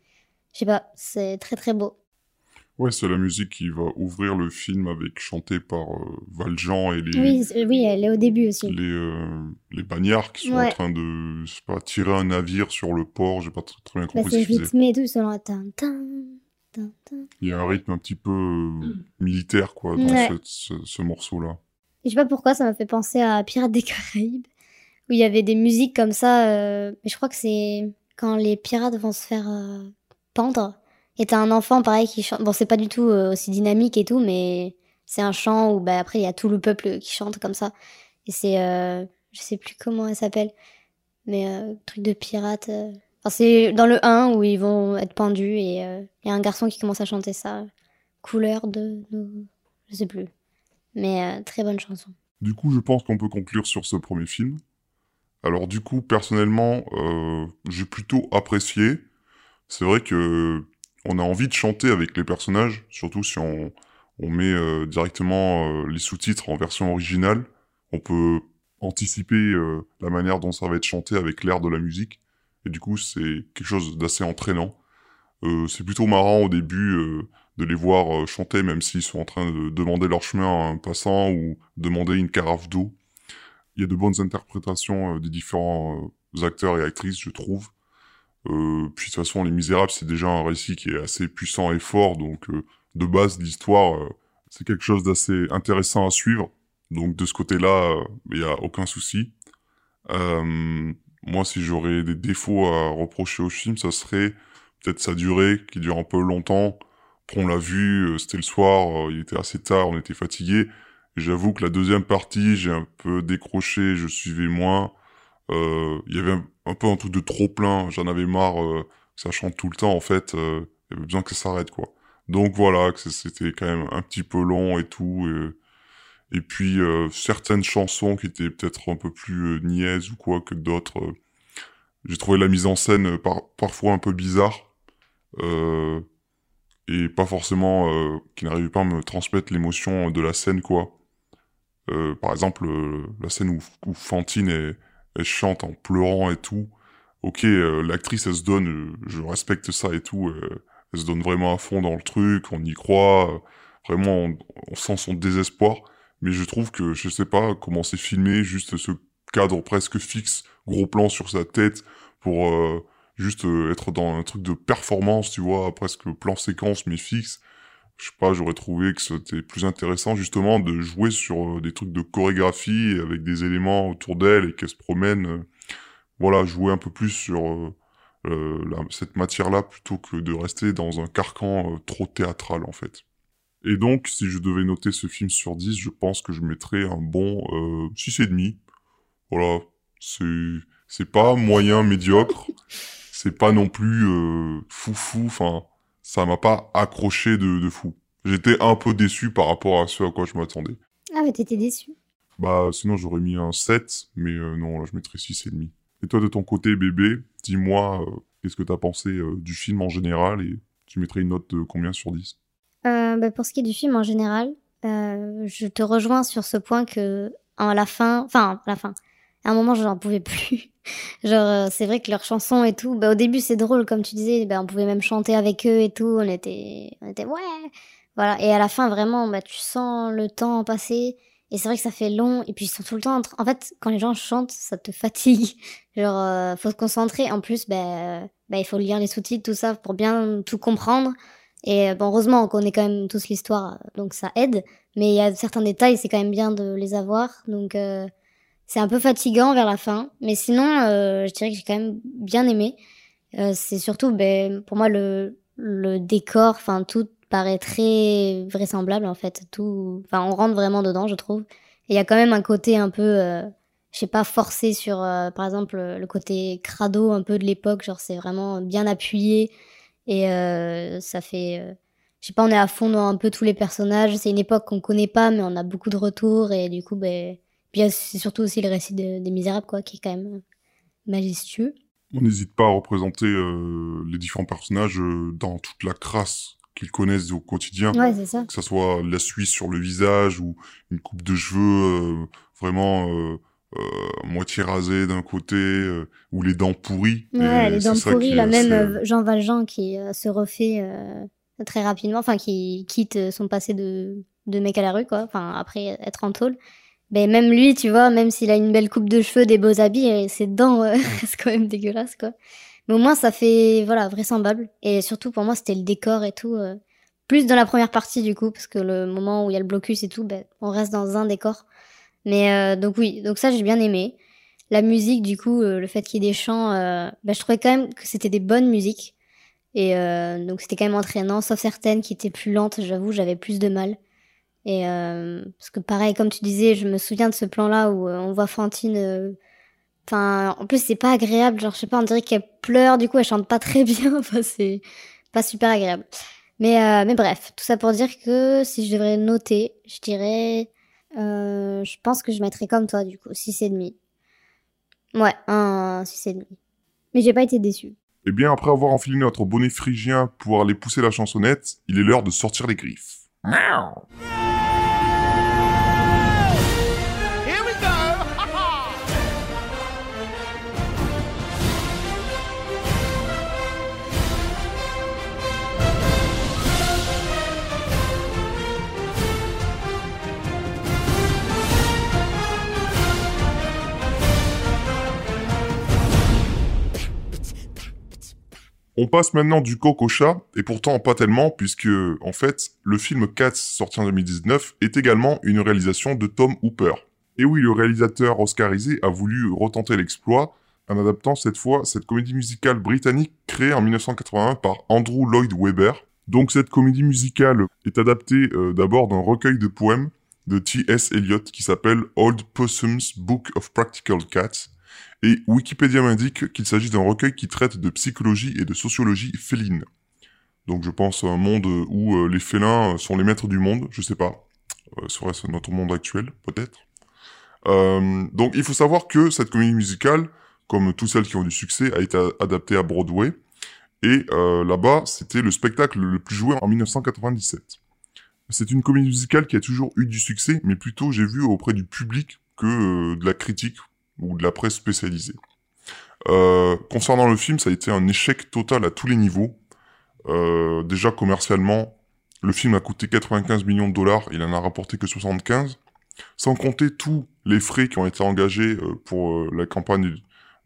je sais pas, c'est très très beau. Ouais, c'est la musique qui va ouvrir le film avec chanté par euh, Valjean et les Oui, oui, elle est au début aussi. les euh, les bagnards qui sont en train de je sais pas tirer un navire sur le port. J'ai pas tr- très bien Bah, compris c'est ce qu'ils rythmé tout selon. Il y a un rythme un petit peu euh, militaire quoi dans Ouais. cette- ce, ce morceau-là. Je sais pas pourquoi ça m'a fait penser à Pirates des Caraïbes, où il y avait des musiques comme ça. euh, mais je crois que c'est quand les pirates vont se faire euh, pendre. Et t'as un enfant pareil qui chante. Bon, c'est pas du tout euh, aussi dynamique et tout, mais c'est un chant où bah, après il y a tout le peuple qui chante comme ça. Et c'est. euh, je sais plus comment elle s'appelle, mais euh, truc de pirate. c'est dans le 1 où ils vont être pendus et il y a un garçon qui commence à chanter ça. Couleur de. Je sais plus. Mais très bonne chanson. Du coup, je pense qu'on peut conclure sur ce premier film. Alors du coup, personnellement, j'ai plutôt apprécié. C'est vrai que on a envie de chanter avec les personnages, surtout si on, met euh, directement euh, les sous-titres en version originale. On peut anticiper euh, la manière dont ça va être chanté avec l'air de la musique. Et du coup, c'est quelque chose d'assez entraînant. C'est plutôt marrant au début de les voir chanter, même s'ils sont en train de demander leur chemin à un passant ou demander une carafe d'eau. il y a de bonnes interprétations des différents acteurs et actrices, je trouve. Euh, puis de toute façon, Les Misérables, c'est déjà un récit qui est assez puissant et fort, donc euh, de base, l'histoire, euh, c'est quelque chose d'assez intéressant à suivre. Donc de ce côté-là, euh, il n'y a aucun souci. Euh, moi, si j'aurais des défauts à reprocher au film, ça serait peut-être sa durée, qui dure un peu longtemps. On l'a vu, euh, c'était le soir, euh, il était assez tard, on était fatigué. J'avoue que la deuxième partie, j'ai un peu décroché, je suivais moins. Euh, Il y avait un peu un truc de trop plein, j'en avais marre euh, ça chante tout le temps, en fait. euh, il y avait besoin que ça s'arrête, quoi. Donc voilà, c'était quand même un petit peu long et tout. Et, puis euh, certaines chansons qui étaient peut-être un peu plus euh, niaises ou quoi que d'autres. euh, j'ai trouvé la mise en scène euh, par, parfois un peu bizarre. Euh, et pas forcément euh, qui n'arrivait pas à me transmettre l'émotion de la scène quoi. Euh, par exemple euh, la scène où, où Fantine elle, elle chante en pleurant et tout. Ok, euh, l'actrice elle se donne, euh, je respecte ça et tout. euh, elle se donne vraiment à fond dans le truc, on y croit. vraiment, on, on sent son désespoir. Mais je trouve que je sais pas comment c'est filmé, juste ce cadre presque fixe, gros plan sur sa tête pour juste être dans un truc de performance, tu vois, presque plan séquence mais fixe. Je sais pas, j'aurais trouvé que c'était plus intéressant justement de jouer sur euh, des trucs de chorégraphie avec des éléments autour d'elle et qu'elle se promène. euh, voilà, jouer un peu plus sur euh, euh, cette matière-là plutôt que de rester dans un carcan trop théâtral en fait. Et donc, si je devais noter ce film sur 10, je pense que je mettrais un bon euh, 6,5. Voilà, c'est pas moyen médiocre, c'est pas non plus foufou, enfin, ça m'a pas accroché de, de fou. J'étais un peu déçu par rapport à ce à quoi je m'attendais. Ah, mais t'étais déçu. Bah, sinon j'aurais mis un 7, mais euh, non, là je mettrais 6,5. Et toi, de ton côté, bébé, dis-moi, euh, qu'est-ce que t'as pensé euh, du film en général et tu mettrais une note de combien sur 10 Euh, bah, pour ce qui est du film en général, je te rejoins sur ce point que à la fin, enfin à la fin, à un moment j'en pouvais plus. Genre euh, c'est vrai que leurs chansons et tout, bah, au début c'est drôle comme tu disais, bah, on pouvait même chanter avec eux et tout, on était, on était ouais, voilà. Et à la fin vraiment, bah tu sens le temps passer et c'est vrai que ça fait long et puis ils sont tout le temps en train. En fait, quand les gens chantent, ça te fatigue. <laughs> Genre euh, faut se concentrer. En plus, bah, bah il faut lire les sous-titres tout ça pour bien tout comprendre. Et euh, bon, heureusement on connaît quand même tous l'histoire, donc ça aide. Mais il y a certains détails, c'est quand même bien de les avoir. Donc c'est un peu fatigant vers la fin. Mais sinon, euh, je dirais que j'ai quand même bien aimé. Euh, c'est surtout, ben, pour moi, le, le décor, enfin tout paraît très vraisemblable en fait. Tout, enfin on rentre vraiment dedans, je trouve. Et il y a quand même un côté un peu, euh, je sais pas, forcé sur, euh, par exemple, le côté crado un peu de l'époque. Genre c'est vraiment bien appuyé. Et euh, ça fait, euh, je sais pas, on est à fond dans un peu tous les personnages. C'est une époque qu'on connaît pas, mais on a beaucoup de retours et du coup, ben, puis a- c'est surtout aussi le récit de- des Misérables, quoi, qui est quand même majestueux. On n'hésite pas à représenter euh, les différents personnages euh, dans toute la crasse qu'ils connaissent au quotidien. Ouais, c'est ça. Que ça soit la Suisse sur le visage ou une coupe de cheveux euh, vraiment euh, euh, moitié rasée d'un côté euh, ou les dents pourries. Ouais, les dents pourries, là, même euh, Jean Valjean qui euh, se refait euh, très rapidement, enfin, qui quitte euh, son passé de, de mec à la rue, quoi, enfin, après être en tôle. Ben, même lui, tu vois, même s'il a une belle coupe de cheveux, des beaux habits, euh, ses dents euh, <laughs> restent quand même dégueulasses, quoi. Mais au moins, ça fait, voilà, vraisemblable. Et surtout, pour moi, c'était le décor et tout. euh, plus dans la première partie, du coup, parce que le moment où il y a le blocus et tout, ben, on reste dans un décor. Mais euh, donc oui, donc ça, j'ai bien aimé. La musique, du coup, euh, le fait qu'il y ait des chants, euh, ben, je trouvais quand même que c'était des bonnes musiques. Et euh, donc c'était quand même entraînant, sauf certaines qui étaient plus lentes, j'avoue, j'avais plus de mal. Et euh, parce que pareil, comme tu disais, je me souviens de ce plan-là où euh, on voit Fantine. euh, Enfin, en plus c'est pas agréable, genre je sais pas, on dirait qu'elle pleure, du coup elle chante pas très <laughs> bien. Enfin c'est pas super agréable. Mais mais bref, tout ça pour dire que si je devrais noter, je dirais, je pense que je mettrais comme toi du coup, six et demi. Ouais, un six et demi. Mais j'ai pas été déçue. Eh bien, après avoir enfilé notre bonnet phrygien pour aller pousser la chansonnette, il est l'heure de sortir les griffes. Here On passe maintenant du coq au chat, et pourtant pas tellement, puisque, en fait, le film Cats, sorti en 2019, est également une réalisation de Tom Hooper. Et oui, le réalisateur oscarisé a voulu retenter l'exploit en adaptant cette fois cette comédie musicale britannique créée en 1981 par Andrew Lloyd Webber. Donc cette comédie musicale est adaptée euh, d'abord d'un recueil de poèmes de T.S. Eliot qui s'appelle Old Possum's Book of Practical Cats, et Wikipédia m'indique qu'il s'agit d'un recueil qui traite de psychologie et de sociologie féline. Donc je pense à un monde où euh, les félins sont les maîtres du monde, je sais pas. Euh, Serait-ce notre monde actuel, peut-être euh, Donc il faut savoir que cette comédie musicale, comme toutes celles qui ont du succès, a été adaptée à Broadway. Et là-bas, c'était le spectacle le plus joué en 1997. C'est une comédie musicale qui a toujours eu du succès, mais plutôt j'ai vu auprès du public que de la critique ou de la presse spécialisée. Euh, concernant le film, ça a été un échec total à tous les niveaux. Euh, déjà commercialement, le film a coûté 95 millions de dollars, il en a rapporté que 75, sans compter tous les frais qui ont été engagés euh, pour la campagne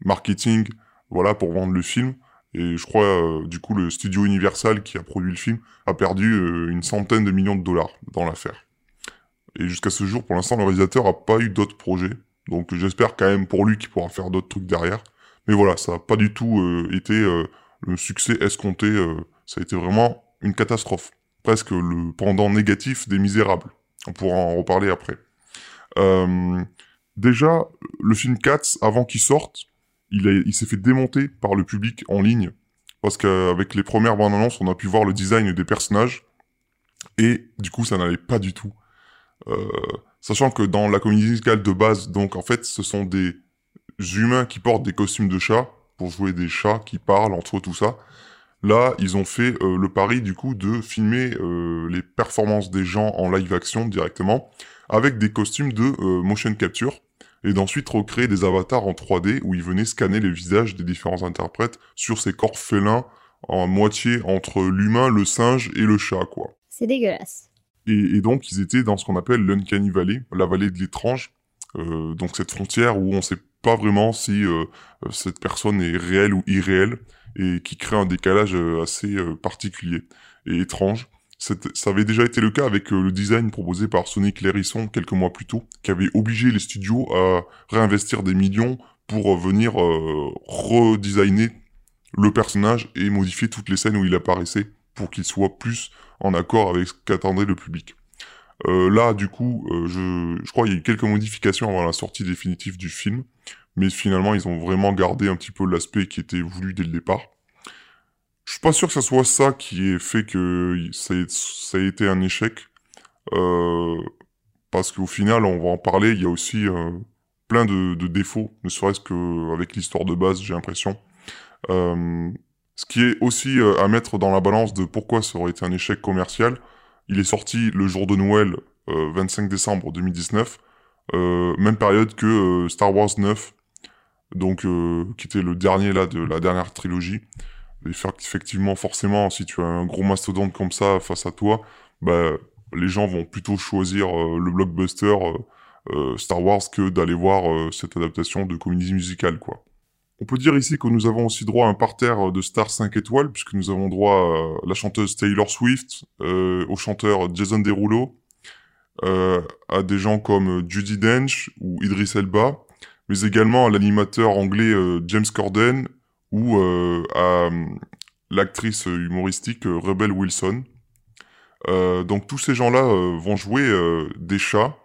marketing, voilà, pour vendre le film. Et je crois, du coup, le studio Universal qui a produit le film a perdu une centaine de millions de dollars dans l'affaire. Et jusqu'à ce jour, pour l'instant, le réalisateur a pas eu d'autres projets. Donc j'espère quand même pour lui qu'il pourra faire d'autres trucs derrière. Mais voilà, ça n'a pas du tout euh, été euh, le succès escompté. euh, ça a été vraiment une catastrophe. Presque le pendant négatif des Misérables. On pourra en reparler après. Déjà, le film Cats, avant qu'il sorte, il, s'est fait démonter par le public en ligne. Parce qu'avec les premières bandes annonces, on a pu voir le design des personnages. Et du coup, ça n'allait pas du tout. Sachant que dans la comédie musicale de base, donc en fait, ce sont des humains qui portent des costumes de chats pour jouer des chats qui parlent entre tout ça. Là, ils ont fait euh, le pari du coup de filmer euh, les performances des gens en live action directement avec des costumes de euh, motion capture et d'ensuite recréer des avatars en 3D où ils venaient scanner les visages des différents interprètes sur ces corps félins en moitié entre l'humain, le singe et le chat, quoi. C'est dégueulasse. Et, donc, ils étaient dans ce qu'on appelle l'Uncanny Valley, la vallée de l'étrange. Euh, donc, cette frontière où on sait pas vraiment si euh, cette personne est réelle ou irréelle et qui crée un décalage euh, assez particulier et étrange. Ça avait déjà été le cas avec le design proposé par Sonic Lérisson quelques mois plus tôt, qui avait obligé les studios à réinvestir des millions pour venir euh, redesigner le personnage et modifier toutes les scènes où il apparaissait pour qu'il soit plus en accord avec ce qu'attendait le public. Euh, là, du coup, euh, je, crois qu'il y a eu quelques modifications avant la sortie définitive du film, mais finalement, ils ont vraiment gardé un petit peu l'aspect qui était voulu dès le départ. Je suis pas sûr que ça soit ça qui ait fait que ça ait, été un échec, euh, parce qu'au final, on va en parler, il y a aussi plein de, de défauts, ne serait-ce qu'avec l'histoire de base, j'ai l'impression. Euh, ce qui est aussi euh, à mettre dans la balance de pourquoi ça aurait été un échec commercial, il est sorti le jour de Noël, euh, 25 décembre 2019, euh, même période que euh, Star Wars 9, donc euh, qui était le dernier là de la dernière trilogie. Et effectivement, forcément, si tu as un gros mastodonte comme ça face à toi, bah, les gens vont plutôt choisir euh, le blockbuster euh, euh, Star Wars que d'aller voir euh, cette adaptation de comédie musicale, quoi. On peut dire ici que nous avons aussi droit à un parterre de stars 5 étoiles, puisque nous avons droit à la chanteuse Taylor Swift, euh, au chanteur Jason Derulo, euh, à des gens comme Judy Dench ou Idris Elba, mais également à l'animateur anglais euh, James Corden ou euh, à euh, l'actrice humoristique Rebel Wilson. Donc tous ces gens-là vont jouer des chats.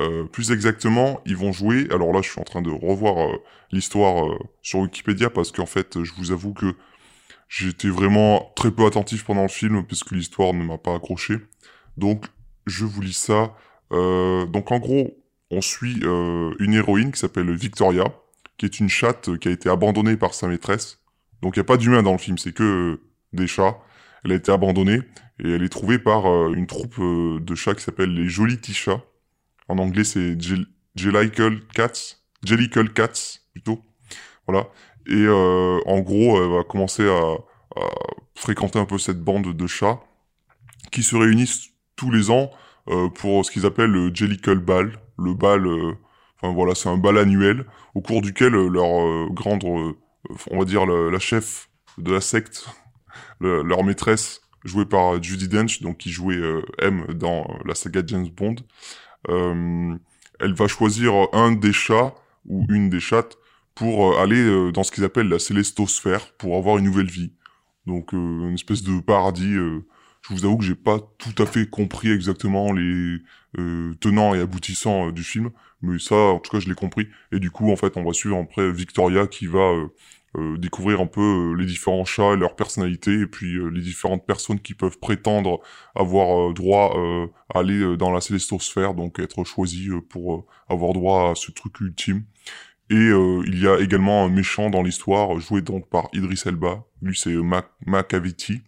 Euh, plus exactement, ils vont jouer. Alors là, je suis en train de revoir euh, l'histoire euh, sur Wikipédia parce qu'en fait, je vous avoue que j'étais vraiment très peu attentif pendant le film puisque l'histoire ne m'a pas accroché. Donc, je vous lis ça. Donc, en gros, on suit une héroïne qui s'appelle Victoria, qui est une chatte qui a été abandonnée par sa maîtresse. Donc, il n'y a pas d'humain dans le film, c'est que des chats. Elle a été abandonnée et elle est trouvée par une troupe de chats qui s'appelle les Jolis Petits. En anglais, c'est Jell- Jellicle Cats. Jellicle Cats, plutôt. Voilà. Et euh, en gros, elle va commencer à, à fréquenter un peu cette bande de chats qui se réunissent tous les ans euh, pour ce qu'ils appellent le Jellicle Ball. Le bal, euh, enfin voilà, c'est un bal annuel au cours duquel euh, leur euh, grande, euh, on va dire la, la chef de la secte, <laughs> le- leur maîtresse, jouée par Judy Dench, donc qui jouait M dans la saga James Bond, elle va choisir un des chats ou une des chattes pour euh, aller euh, dans ce qu'ils appellent la célestosphère pour avoir une nouvelle vie. Donc euh, une espèce de paradis. euh, je vous avoue que j'ai pas tout à fait compris exactement les euh, tenants et aboutissants euh, du film, mais ça, en tout cas, je l'ai compris. Et du coup, en fait, on va suivre après Victoria qui va euh, découvrir un peu euh, les différents chats et leur personnalité, et puis euh, les différentes personnes qui peuvent prétendre avoir droit à aller dans la célestosphère, donc être choisis euh, pour avoir droit à ce truc ultime. Et il y a également un méchant dans l'histoire, joué donc par Idris Elba. Lui, c'est Mac Macavity,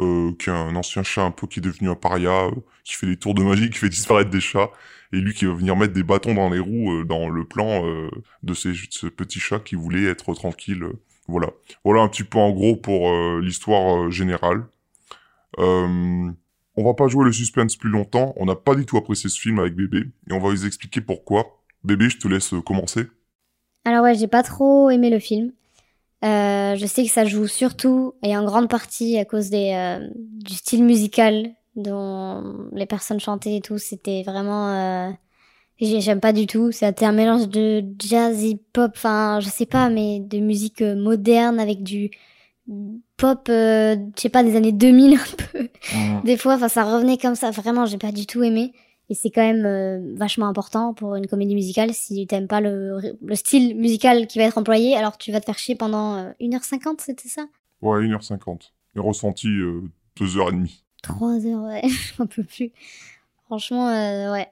euh, ancien chat un peu qui est devenu un paria, euh, qui fait des tours de magie, <laughs> qui fait disparaître des chats, et lui qui va venir mettre des bâtons dans les roues euh, dans le plan euh, de ces, ce petit chat qui voulait être tranquille. voilà. Voilà un petit peu en gros pour l'histoire générale. On va pas jouer le suspense plus longtemps, on n'a pas du tout apprécié ce film avec Bébé, et on va vous expliquer pourquoi. Bébé, je te laisse commencer. Alors ouais, j'ai pas trop aimé le film. Euh, je sais que ça joue surtout et en grande partie à cause des, euh, du style musical dont les personnes chantaient et tout. C'était vraiment... Euh, j'ai- J'aime pas du tout. C'était un mélange de jazz, hip-hop, enfin je sais pas, mais de musique euh, moderne avec du pop, euh, je sais pas, des années 2000 un peu. Des fois, enfin ça revenait comme ça. Vraiment, j'ai pas du tout aimé. Et c'est quand même euh, vachement important pour une comédie musicale. Si t'aimes pas le, le style musical qui va être employé, alors tu vas te faire chier pendant euh, 1h50, c'était ça? Ouais, 1h50. Et ressenti euh, 2h30. 3 heures, ouais, <laughs> j'en peux plus. Franchement, euh, ouais.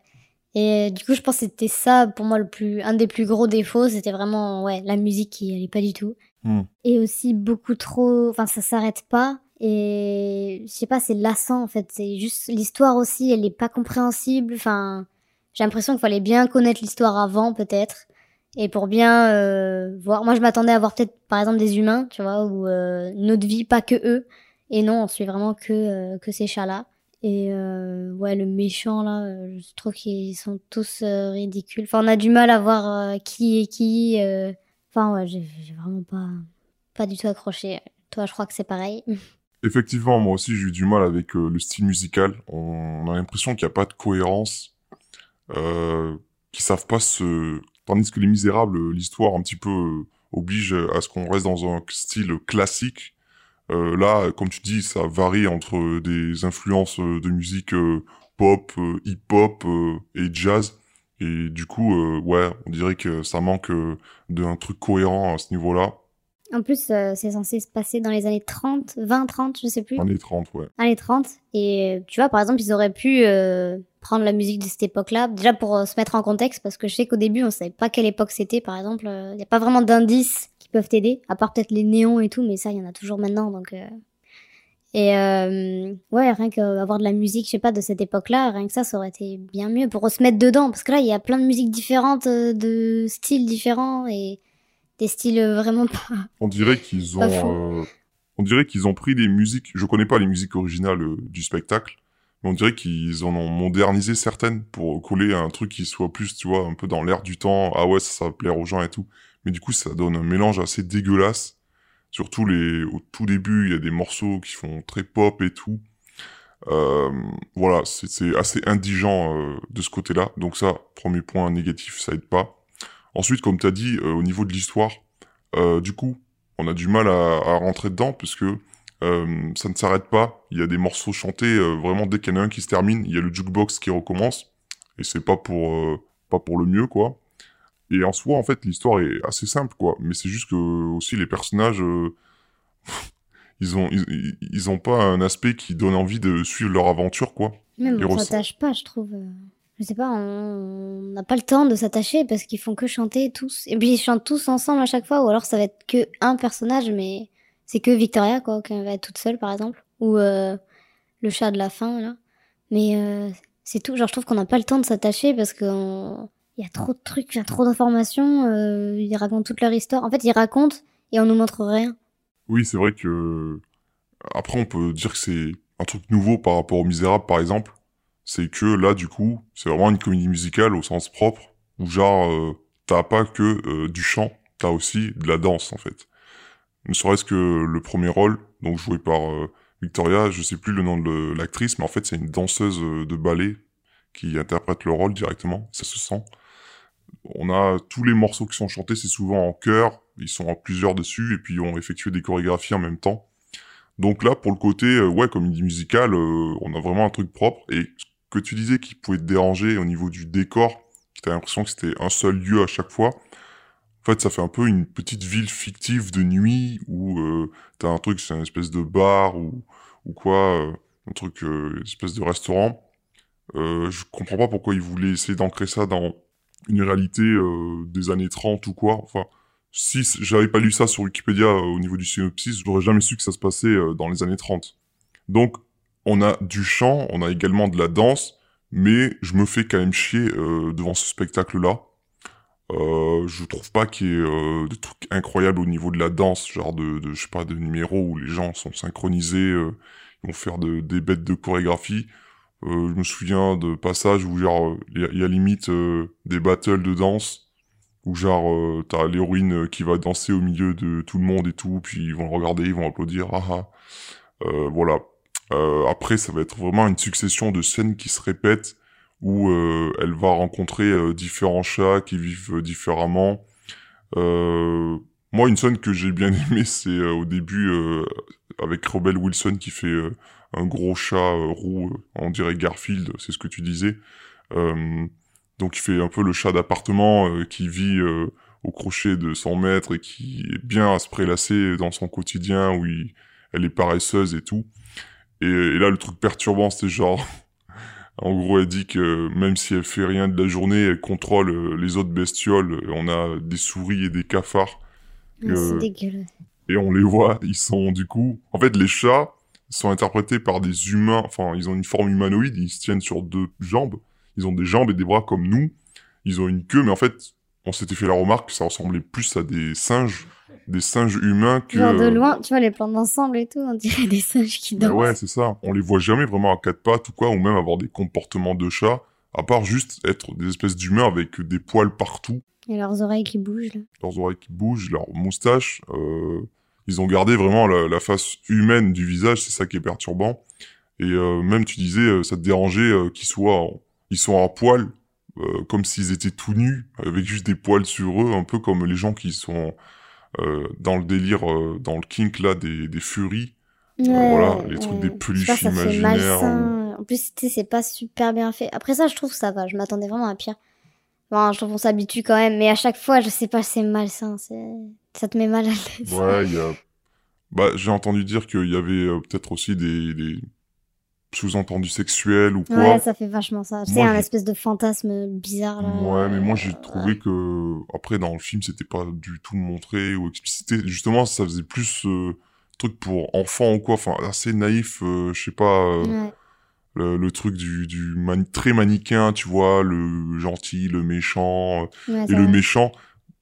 Et euh, du coup, je pense que c'était ça, pour moi, le plus, un des plus gros défauts. C'était vraiment, ouais, la musique qui allait pas du tout. Hmm. Et aussi beaucoup trop, enfin, ça s'arrête pas. Et je sais pas, c'est lassant, en fait. C'est juste, l'histoire aussi, elle est pas compréhensible. Enfin, j'ai l'impression qu'il fallait bien connaître l'histoire avant, peut-être. Et pour bien euh, voir, moi je m'attendais à voir peut-être par exemple des humains, tu vois, ou euh, une autre vie, pas que eux. Et non, on suit vraiment que, euh, que ces chats-là. Et euh, ouais, le méchant là, euh, je trouve qu'ils sont tous euh, ridicules. Enfin, on a du mal à voir euh, qui est qui. Enfin, ouais, j'ai vraiment pas, pas du tout accroché. Toi, je crois que c'est pareil. <laughs> Effectivement, moi aussi, j'ai eu du mal avec euh, le style musical. On a l'impression qu'il n'y a pas de cohérence, euh, qu'ils savent pas se... Tandis que Les Misérables, euh, l'histoire un petit peu euh, oblige à ce qu'on reste dans un style classique. Euh, là, comme tu dis, ça varie entre des influences de musique pop, hip-hop et jazz. Et du coup, ouais, on dirait que ça manque d'un truc cohérent à ce niveau-là. En plus, euh, c'est censé se passer dans les années 30, 20, 30, je sais plus. Années 30, ouais. années 30. Et euh, tu vois, par exemple, ils auraient pu euh, prendre la musique de cette époque-là, déjà pour euh, se mettre en contexte, parce que je sais qu'au début, on savait pas quelle époque c'était, par exemple. Il n'y a pas vraiment d'indices qui peuvent t'aider, à part peut-être les néons et tout, mais ça, il y en a toujours maintenant, donc... Et euh, ouais, rien qu'avoir de la musique, je sais pas, de cette époque-là, rien que ça, ça aurait été bien mieux pour se mettre dedans. Parce que là, il y a plein de musiques différentes, de styles différents, et des styles euh, vraiment pas... On dirait qu'ils ont, euh, on dirait qu'ils ont pris des musiques. Je connais pas les musiques originales euh, du spectacle, mais on dirait qu'ils en ont modernisé certaines pour coller à un truc qui soit plus, tu vois, un peu dans l'air du temps. Ah ouais, ça, ça va plaire aux gens et tout. Mais du coup, ça donne un mélange assez dégueulasse. Surtout les, au tout début, il y a des morceaux qui font très pop et tout. Euh, voilà, c'est c'est assez indigent euh, de ce côté-là. Donc ça, premier point négatif, ça aide pas. Ensuite, comme tu as dit, euh, au niveau de l'histoire, euh, du coup, on a du mal à, à rentrer dedans puisque euh, ça ne s'arrête pas. Il y a des morceaux chantés vraiment dès qu'il y en a un qui se termine, il y a le jukebox qui recommence et c'est pas pour pas pour le mieux quoi. Et en soi, en fait, l'histoire est assez simple quoi, mais c'est juste que aussi les personnages <laughs> ils ont ils, ils ont pas un aspect qui donne envie de suivre leur aventure quoi. Même on s'attache pas, je trouve. Je sais pas, on n'a pas le temps de s'attacher parce qu'ils font que chanter tous. Et puis ils chantent tous ensemble à chaque fois, ou alors ça va être que un personnage, mais c'est que Victoria, quoi, qui va être toute seule, par exemple. Ou euh, le chat de la fin, là. Mais euh, c'est tout. Genre, je trouve qu'on n'a pas le temps de s'attacher parce qu'il y a trop de trucs, il y a trop d'informations. euh, ils racontent toute leur histoire. En fait, ils racontent et on nous montre rien. Oui, c'est vrai que après on peut dire que c'est un truc nouveau par rapport aux Misérables par exemple, c'est que là du coup c'est vraiment une comédie musicale au sens propre où genre euh, t'as pas que euh, du chant, t'as aussi de la danse en fait. Ne serait-ce que le premier rôle, donc joué par euh, Victoria, je sais plus le nom de l'actrice, mais en fait c'est une danseuse euh, de ballet qui interprète le rôle directement, ça se sent. On a tous les morceaux qui sont chantés, c'est souvent en chœur, ils sont en plusieurs dessus, et puis on effectue des chorégraphies en même temps. Donc là, pour le côté, euh, ouais, comédie musicale, euh, on a vraiment un truc propre. Et que tu disais qui pouvait te déranger au niveau du décor, qui t'as l'impression que c'était un seul lieu à chaque fois. En fait, ça fait un peu une petite ville fictive de nuit où euh, t'as un truc, c'est une espèce de bar ou, ou quoi, euh, un truc, euh, une espèce de restaurant. Euh, je comprends pas pourquoi ils voulaient essayer d'ancrer ça dans une réalité des années 30 ou quoi. Enfin, si j'avais pas lu ça sur Wikipédia au niveau du synopsis, j'aurais jamais su que ça se passait dans les années 30. Donc, on a du chant, on a également de la danse, mais je me fais quand même chier euh, devant ce spectacle-là. Euh, je trouve pas qu'il y ait euh, des trucs incroyables au niveau de la danse, genre de, de je sais pas, de numéros où les gens sont synchronisés, euh, ils vont faire de, des bêtes de chorégraphie. Je me souviens de passages où genre il y, y a limite des battles de danse où genre t'as l'héroïne qui va danser au milieu de tout le monde et tout, puis ils vont regarder, ils vont applaudir, ah voilà. Euh, après, ça va être vraiment une succession de scènes qui se répètent où euh, elle va rencontrer euh, différents chats qui vivent euh, différemment. Euh, moi, une scène que j'ai bien <laughs> aimée, c'est euh, au début avec Rebel Wilson qui fait un gros chat roux, on dirait Garfield, c'est ce que tu disais. Donc il fait un peu le chat d'appartement qui vit au crochet de son maître et qui est bien à se prélasser dans son quotidien où il- elle est paresseuse et tout. Et, et là, le truc perturbant, c'était genre... <laughs> En gros, elle dit que même si elle fait rien de la journée, elle contrôle euh, les autres bestioles. On a des souris et des cafards. Ouais, Euh, C'est dégueulasse. Et on les voit, ils sont du coup... En fait, les chats sont interprétés par des humains. Enfin, ils ont une forme humanoïde, ils se tiennent sur deux jambes. Ils ont des jambes et des bras comme nous. Ils ont une queue, mais en fait, on s'était fait la remarque que ça ressemblait plus à des singes, des singes humains que... Genre de loin, tu vois, les plans d'ensemble et tout, on dirait des singes qui dansent. ouais, c'est ça. On les voit jamais vraiment à quatre pattes ou quoi, ou même avoir des comportements de chat, à part juste être des espèces d'humains avec des poils partout, Et leurs oreilles qui bougent, là. leurs oreilles qui bougent, leurs moustaches. Euh, ils ont gardé vraiment la, la face humaine du visage, c'est ça qui est perturbant. Et euh, même tu disais, euh, ça te dérangeait euh, qu'ils soient, en- ils sont à poil, euh, comme s'ils étaient tout nus, avec juste des poils sur eux, un peu comme les gens qui sont euh, dans le délire, euh, dans le kink là, des, des furies. Ouais, voilà, les trucs des peluches ça imaginaires. En plus, tu sais, c'est pas super bien fait. Après ça, je trouve que ça va. Je m'attendais vraiment à pire. Bon, je trouve qu'on s'habitue quand même. Mais à chaque fois, je sais pas, c'est malsain. Ça te met mal à l'aise. Ouais, il y a... Bah, j'ai entendu dire qu'il y avait peut-être aussi des, des sous-entendus sexuels ou quoi. Ouais, ça fait vachement ça. C'est un espèce de fantasme bizarre, là. Ouais, mais moi j'ai Ouais. trouvé que après dans le film c'était pas du tout montré ou explicité. Justement, ça faisait plus euh, truc pour enfants ou quoi. Enfin, assez naïf. euh, je sais pas. euh, Ouais. le, le truc du, du mani- très manichéen, tu vois, le gentil, le méchant euh, Ouais, et le vrai. méchant.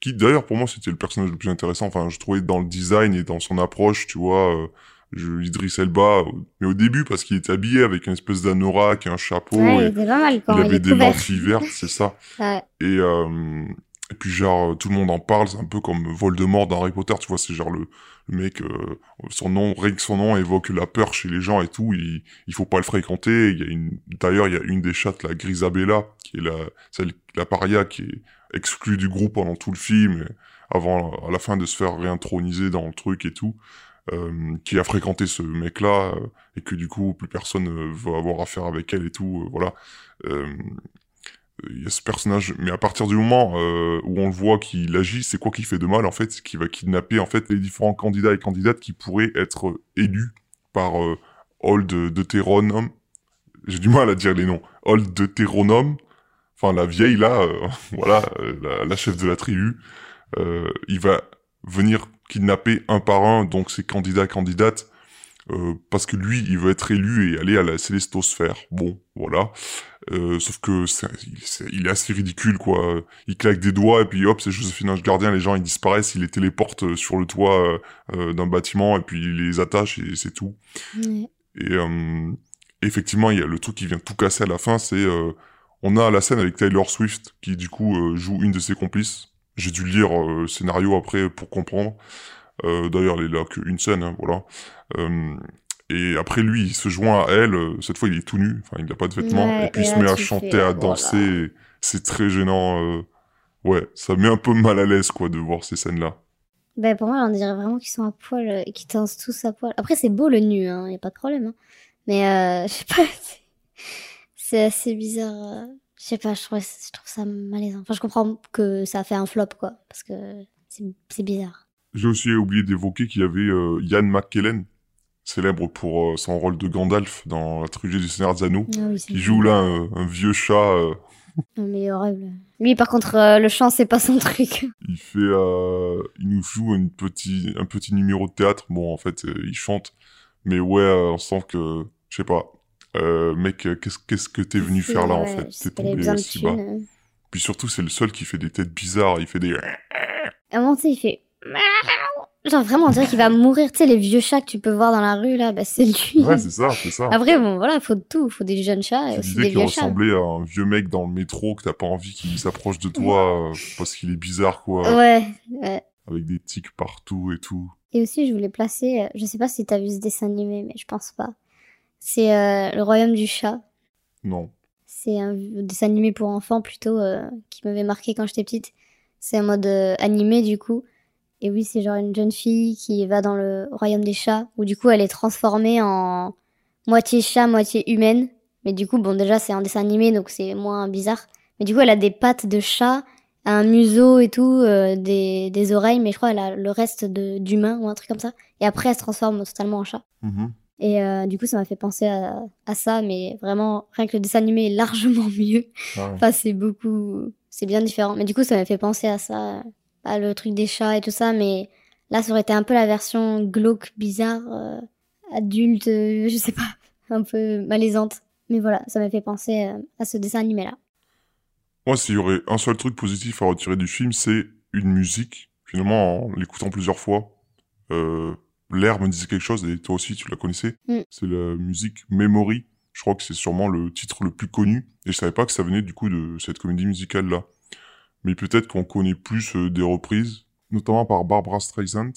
Qui d'ailleurs pour moi c'était le personnage le plus intéressant. Enfin, je trouvais dans le design et dans son approche, tu vois. Je, Idriss Elba, mais au début parce qu'il était habillé avec une espèce d'anorak un chapeau, Ouais, il et était pas mal quand il avait des lentilles vertes, c'est ça. <laughs> Ouais. Et, euh, et puis genre tout le monde en parle, c'est un peu comme Voldemort dans Harry Potter, tu vois, c'est genre le, le mec, euh, son nom, rien que son nom évoque la peur chez les gens et tout, il, il faut pas le fréquenter. Il y a une, d'ailleurs, il y a une des chattes, la Grisabella, qui est la, celle, la paria qui est exclue du groupe pendant tout le film, avant, à la fin de se faire réintroniser dans le truc et tout, euh, qui a fréquenté ce mec-là, euh, et que du coup, plus personne euh, veut avoir affaire avec elle et tout, euh, voilà. Euh, il y a ce personnage, mais à partir du moment où on le voit qu'il agit, c'est quoi qui fait de mal en fait qu'il va kidnapper en fait les différents candidats et candidates qui pourraient être élus par Old Deutéronome. J'ai du mal à dire les noms. Old Deutéronome, enfin la vieille là, <laughs> voilà, la, la chef de la tribu. Il va venir kidnapper un par un donc ces candidats candidates euh, parce que lui il veut être élu et aller à la célestosphère. Bon, voilà. Euh, sauf que c'est, il, est assez ridicule, quoi. Il claque des doigts et puis hop, c'est Joséphine Ange Gardien, les gens ils disparaissent, il les téléporte euh, sur le toit euh, euh, d'un bâtiment et puis il les attache et c'est tout. Ouais. Et euh, effectivement, il y a le truc qui vient tout casser à la fin, c'est euh, on a la scène avec Taylor Swift qui du coup euh, joue une de ses complices. J'ai dû lire euh, le scénario après pour comprendre. Euh, D'ailleurs, il est là qu'une scène, hein, voilà. Euh, et après, lui, il se joint à elle. euh, Cette fois, il est tout nu. Enfin, il n'a pas de vêtements. Ouais, et puis, il se met à chanter, fais, à voilà. danser. C'est très gênant. euh. Ouais, ça met un peu mal à l'aise, quoi, de voir ces scènes-là. Ben, pour moi, on dirait vraiment qu'ils sont à poil euh, et qu'ils dansent tous à poil. Après, c'est beau le nu, hein, y a pas de problème. Hein. Mais euh, <laughs> je sais pas, c'est- c'est assez bizarre. euh. Je sais pas, je trouve, je trouve ça malaisant. Enfin, je comprends que ça a fait un flop, quoi, parce que c'est bizarre. J'ai aussi oublié d'évoquer qu'il y avait euh, Ian McKellen, célèbre pour euh, son rôle de Gandalf dans la trilogie du Seigneur des Anneaux, Ah oui, qui joue là un, un vieux chat. euh, Non, mais horrible. Lui, par contre, euh, le chant, c'est pas son <laughs> truc. il fait, euh, il nous joue une petit, un petit numéro de théâtre. Bon, en fait, euh, il chante, mais ouais, euh, on sent que, je sais pas, euh, mec, qu'est-ce qu'est-ce que t'es venu faire là en fait? T'es tombé si bas. Puis surtout, c'est le seul qui fait des têtes bizarres. Il fait des. À un moment, il fait. Genre, vraiment, on dirait qu'il va mourir. Tu sais, les vieux chats que tu peux voir dans la rue, là, bah, c'est lui. Ouais, c'est ça, c'est ça. Après, bon, voilà, faut de tout. Faut des jeunes chats et aussi des vieux chats. ressemblait à un vieux mec dans le métro que t'as pas envie qu'il s'approche de toi euh, parce qu'il est bizarre, quoi. Ouais, ouais. Avec des tics partout et tout. Et aussi, je voulais placer, euh, je sais pas si t'as vu ce dessin animé, mais je pense pas. C'est euh, Le Royaume du Chat. Non. C'est un dessin animé pour enfants plutôt euh, qui m'avait marqué quand j'étais petite. C'est en mode euh, animé du coup. Et oui, c'est genre une jeune fille qui va dans le royaume des chats où du coup elle est transformée en moitié chat, moitié humaine. Mais du coup, bon, déjà c'est un dessin animé donc c'est moins bizarre. Mais du coup, elle a des pattes de chat, un museau et tout, euh, des, des oreilles, mais je crois elle a le reste d'humain ou un truc comme ça. Et après, elle se transforme totalement en chat. Mhm. Et euh, du coup, ça m'a fait penser à, à ça, mais vraiment, rien que le dessin animé est largement <laughs> mieux. Ah ouais. Enfin, c'est beaucoup. C'est bien différent. Mais du coup, ça m'a fait penser à ça, à le truc des chats et tout ça, mais là, ça aurait été un peu la version glauque, bizarre, euh, adulte, euh, je sais pas, <laughs> un peu malaisante. Mais voilà, ça m'a fait penser euh, à ce dessin animé-là. Moi, s'il y aurait un seul truc positif à retirer du film, c'est une musique. Finalement, en l'écoutant plusieurs fois, l'air me disait quelque chose et toi aussi, tu la connaissais. Mm. C'est la musique Memory. Je crois que c'est sûrement le titre le plus connu. Et je savais pas que ça venait du coup de cette comédie musicale-là. Mais peut-être qu'on connaît plus euh, des reprises, notamment par Barbara Streisand.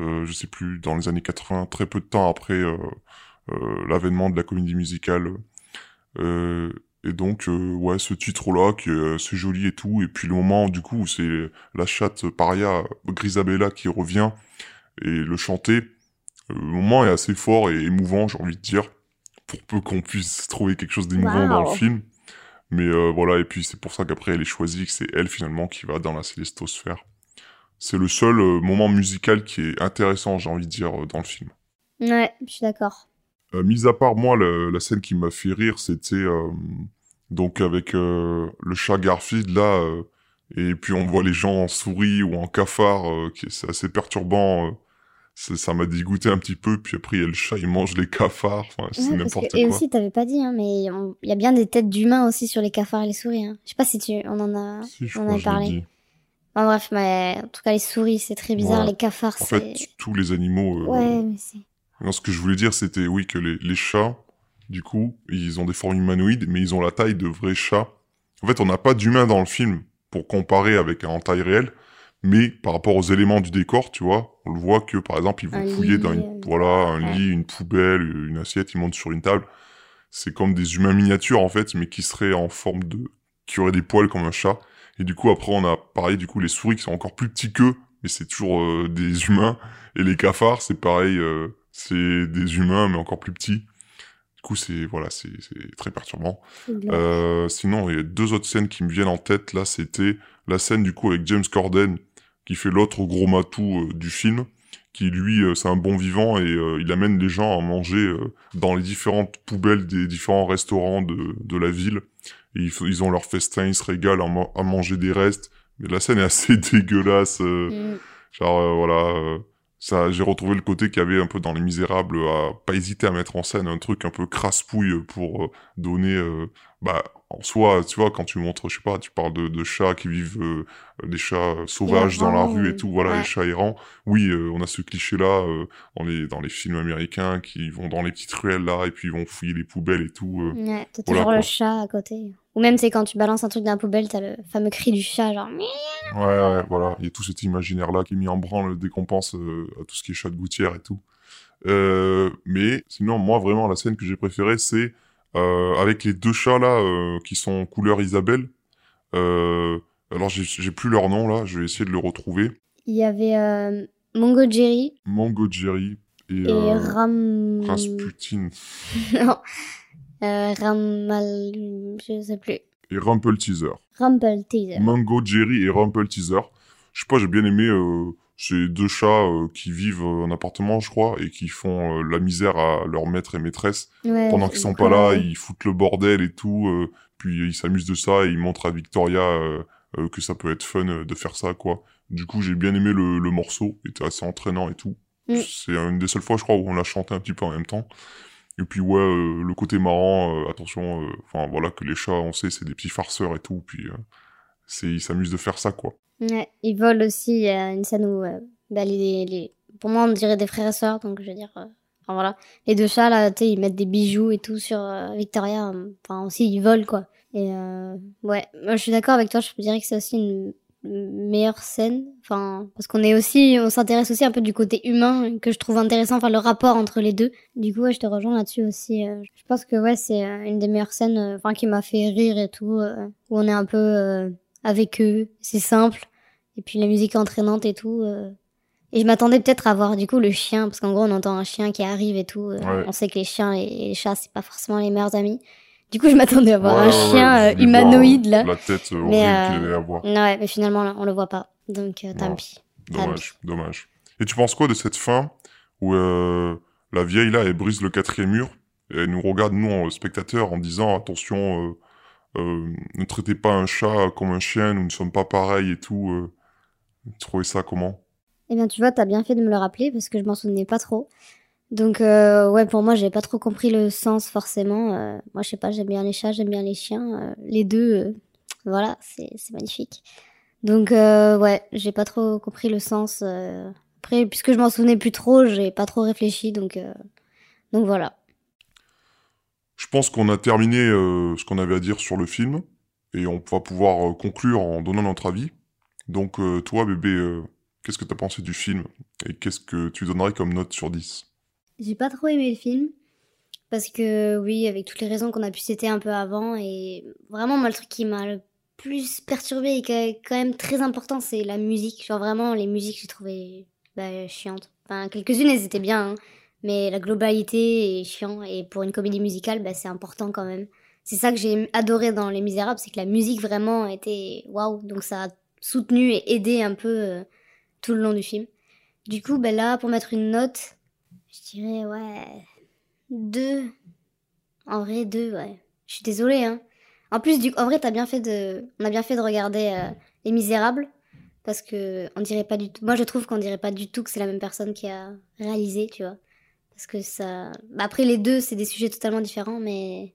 Euh, je sais plus, dans les années 80, très peu de temps après euh, euh, l'avènement de la comédie musicale. Et donc, ouais, ce titre-là, qui est assez joli et tout. Et puis le moment, du coup, où c'est la chatte paria Grisabella qui revient et le chanter, euh, le moment est assez fort et émouvant, j'ai envie de dire, pour peu qu'on puisse trouver quelque chose d'émouvant dans le film. Mais euh, voilà, et puis c'est pour ça qu'après elle est choisie, que c'est elle finalement qui va dans la célestosphère. C'est le seul euh, moment musical qui est intéressant, j'ai envie de dire, euh, dans le film. Ouais, je suis d'accord. Mis à part moi, le- la scène qui m'a fait rire, c'était donc avec le chat Garfield là, et puis on voit les gens en souris ou en cafard, qui c'est assez perturbant. Ça m'a dégoûté un petit peu. Puis après, il y a le chat, il mange les cafards. Enfin, c'est Ouais, n'importe que- Et quoi. aussi, t'avais pas dit, hein, mais on- il y a bien des têtes d'humains aussi sur les cafards et les souris. Hein. Je sais pas si tu, on en a. Si, on en a parlé. Enfin, bref, mais en tout cas, les souris, c'est très bizarre. Ouais. Les cafards, En c'est. fait, tous les animaux. euh, Ouais, mais c'est. Non, ce que je voulais dire, c'était oui que les, les chats, du coup, ils ont des formes humanoïdes, mais ils ont la taille de vrais chats. En fait, on n'a pas d'humain dans le film pour comparer avec un en taille réelle, mais par rapport aux éléments du décor, tu vois, on le voit que par exemple, ils vont Un fouiller lit, dans une, euh, voilà, un ouais. lit, une poubelle, une assiette, ils montent sur une table. C'est comme des humains miniatures en fait, mais qui seraient en forme de, qui auraient des poils comme un chat. Et du coup, après, on a pareil, du coup, les souris qui sont encore plus petits qu'eux, mais c'est toujours euh, des <laughs> humains. Et les cafards, c'est pareil, euh, c'est des humains, mais encore plus petits. Du coup, c'est voilà, c'est très perturbant. Euh, sinon, il y a deux autres scènes qui me viennent en tête. Là, c'était la scène du coup avec James Corden, qui fait l'autre gros matou euh, du film, qui lui, euh, c'est un bon vivant et euh, il amène les gens à manger dans les différentes poubelles des différents restaurants de, de la ville. Et ils, ont leur festin, ils se régalent à, ma- à manger des restes. Mais la scène est assez <laughs> dégueulasse. Mm. Genre, voilà, ça, j'ai retrouvé le côté qu'il y avait un peu dans Les Misérables, à pas hésiter à mettre en scène un truc un peu crasse-pouille pour donner, euh, bah, en soi, tu vois, quand tu montres, je sais pas, tu parles de, de chats qui vivent, euh, des chats sauvages dans la rue et tout, voilà, ouais. les chats errants. Oui, euh, on a ce cliché-là euh, dans les dans les films américains qui vont dans les petites ruelles là et puis ils vont fouiller les poubelles et tout. euh. Ouais, t'as Voilà, toujours quoi. le chat à côté. Ou même, c'est quand tu balances un truc dans la poubelle, t'as le fameux cri du chat, genre. Ouais, ouais, voilà. Il y a tout cet imaginaire-là qui est mis en branle dès qu'on pense euh, à tout ce qui est chat de gouttière et tout. Euh, mais sinon, moi, vraiment, la scène que j'ai préférée, c'est avec les deux chats là euh, qui sont couleur Isabelle. Euh, alors, j'ai- plus leur nom là, je vais essayer de le retrouver. Il y avait euh, Mongo Jerry Mango Jerry et, et euh, Ram. <laughs> non. Rasputin Euh, Ramal. Je sais plus. et Rumple Teaser. Rumple Teaser. Mango Jerry et Rumple Teaser. Je sais pas, j'ai bien aimé ces deux chats euh, qui vivent euh, en appartement, je crois, et qui font euh, la misère à leur maître et maîtresse. Ouais, Pendant qu'ils sont pas là, ils foutent le bordel et tout, euh, puis ils s'amusent de ça et ils montrent à Victoria que ça peut être fun de faire ça, quoi. Du coup, j'ai bien aimé le, le morceau, il était assez entraînant et tout. Mm. C'est une des seules fois, je crois, où on l'a chanté un petit peu en même temps. Et puis ouais, euh, le côté marrant, euh, attention, euh, enfin voilà que les chats, on sait, c'est des petits farceurs et tout, puis euh, c'est ils s'amusent de faire ça, quoi. Ouais, ils volent aussi. Il y a une scène où, euh, bah, les, les... pour moi, on dirait des frères et sœurs, donc je veux dire. euh, Enfin voilà. Les deux chats, là, tu sais, ils mettent des bijoux et tout sur euh, Victoria. Enfin, aussi, ils volent, quoi. Et euh, ouais, moi, je suis d'accord avec toi. Je dirais que c'est aussi une meilleure scène. Enfin, parce qu'on est aussi, on s'intéresse aussi un peu du côté humain que je trouve intéressant. Enfin, le rapport entre les deux. Du coup, ouais, je te rejoins là-dessus aussi. je pense que ouais, c'est une des meilleures scènes. Enfin, qui m'a fait rire et tout. où on est un peu euh, avec eux. C'est simple. Et puis la musique entraînante et tout. euh. Et je m'attendais peut-être à voir du coup le chien, parce qu'en gros on entend un chien qui arrive et tout. euh, Ouais. On sait que les chiens et les chats c'est pas forcément les meilleurs amis. Du coup je m'attendais à voir Ouais, un ouais, chien euh, humanoïde là. La tête horrible Mais, qu'il allait avoir. Ouais, mais finalement là, on le voit pas. Donc tant pis. Dommage, dommage. Et tu penses quoi de cette fin où la vieille là, elle brise le quatrième mur et elle nous regarde nous en spectateurs en disant attention, euh, ne traitez pas un chat comme un chien, nous ne sommes pas pareils et tout. Euh. Tu trouvais ça comment? Eh bien, tu vois, t'as bien fait de me le rappeler parce que je m'en souvenais pas trop. Donc, euh, ouais, pour moi, j'ai pas trop compris le sens forcément. Euh, moi, je sais pas, j'aime bien les chats, j'aime bien les chiens. les deux, voilà, c'est magnifique. Donc, ouais, j'ai pas trop compris le sens. Après, puisque je m'en souvenais plus trop, j'ai pas trop réfléchi. Donc, donc voilà. Je pense qu'on a terminé euh, ce qu'on avait à dire sur le film et on va pouvoir euh, conclure en donnant notre avis. Donc euh, toi bébé, qu'est-ce que t'as pensé du film et qu'est-ce que tu donnerais comme note sur 10 J'ai pas trop aimé le film. Parce que, oui, avec toutes les raisons qu'on a pu citer un peu avant, et vraiment, moi, le truc qui m'a le plus perturbé et qui est quand même très important, c'est la musique. Genre, vraiment, les musiques, j'ai trouvé bah, chiantes. Enfin, quelques-unes, elles étaient bien, hein, mais la globalité est chiant, et pour une comédie musicale, bah, c'est important quand même. C'est ça que j'ai adoré dans Les Misérables, c'est que la musique vraiment était waouh, donc ça a soutenu et aidé un peu euh, tout le long du film. Du coup, bah, là, pour mettre une note, je dirais, ouais. Deux. En vrai, deux, ouais. Je suis désolée, hein. En plus, du... en vrai, t'as bien fait de. On a bien fait de regarder euh, Les Misérables. Parce que on dirait pas du tout. Moi, je trouve qu'on dirait pas du tout que c'est la même personne qui a réalisé, tu vois. Parce que ça. Bah, après, les deux, c'est des sujets totalement différents, mais.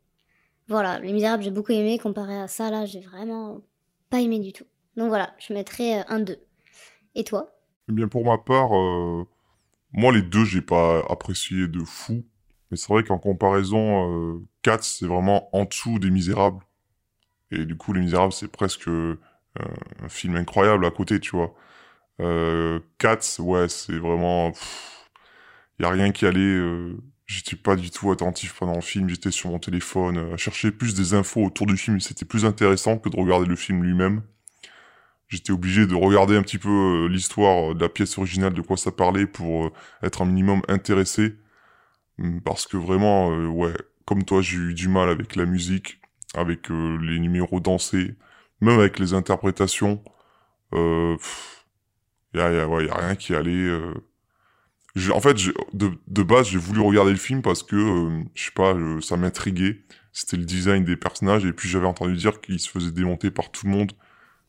Voilà, Les Misérables, j'ai beaucoup aimé. Comparé à ça, là, j'ai vraiment pas aimé du tout. Donc voilà, je mettrais euh, un 2. Et toi? Eh bien, pour ma part, euh, moi, les deux, j'ai pas apprécié de fou. Mais c'est vrai qu'en comparaison, euh, c'est vraiment en dessous des Misérables. Et du coup, Les Misérables, c'est presque euh, un film incroyable à côté, tu vois. Euh, Cats, ouais, c'est vraiment... Il y a rien qui allait... euh, J'étais pas du tout attentif pendant le film, j'étais sur mon téléphone, euh, à chercher plus des infos autour du film. C'était plus intéressant que de regarder le film lui-même j'étais obligé de regarder un petit peu euh, l'histoire de la pièce originale, de quoi ça parlait, pour euh, être un minimum intéressé. Hum, Parce que vraiment, ouais, comme toi, j'ai eu du mal avec la musique, avec les numéros dansés, même avec les interprétations. Euh, pff, y a, y a- ouais, y a rien qui allait. euh. En fait, de, de base, j'ai voulu regarder le film parce que, euh, je sais pas, euh, ça m'intriguait. C'était le design des personnages, et puis j'avais entendu dire qu'ils se faisaient démonter par tout le monde.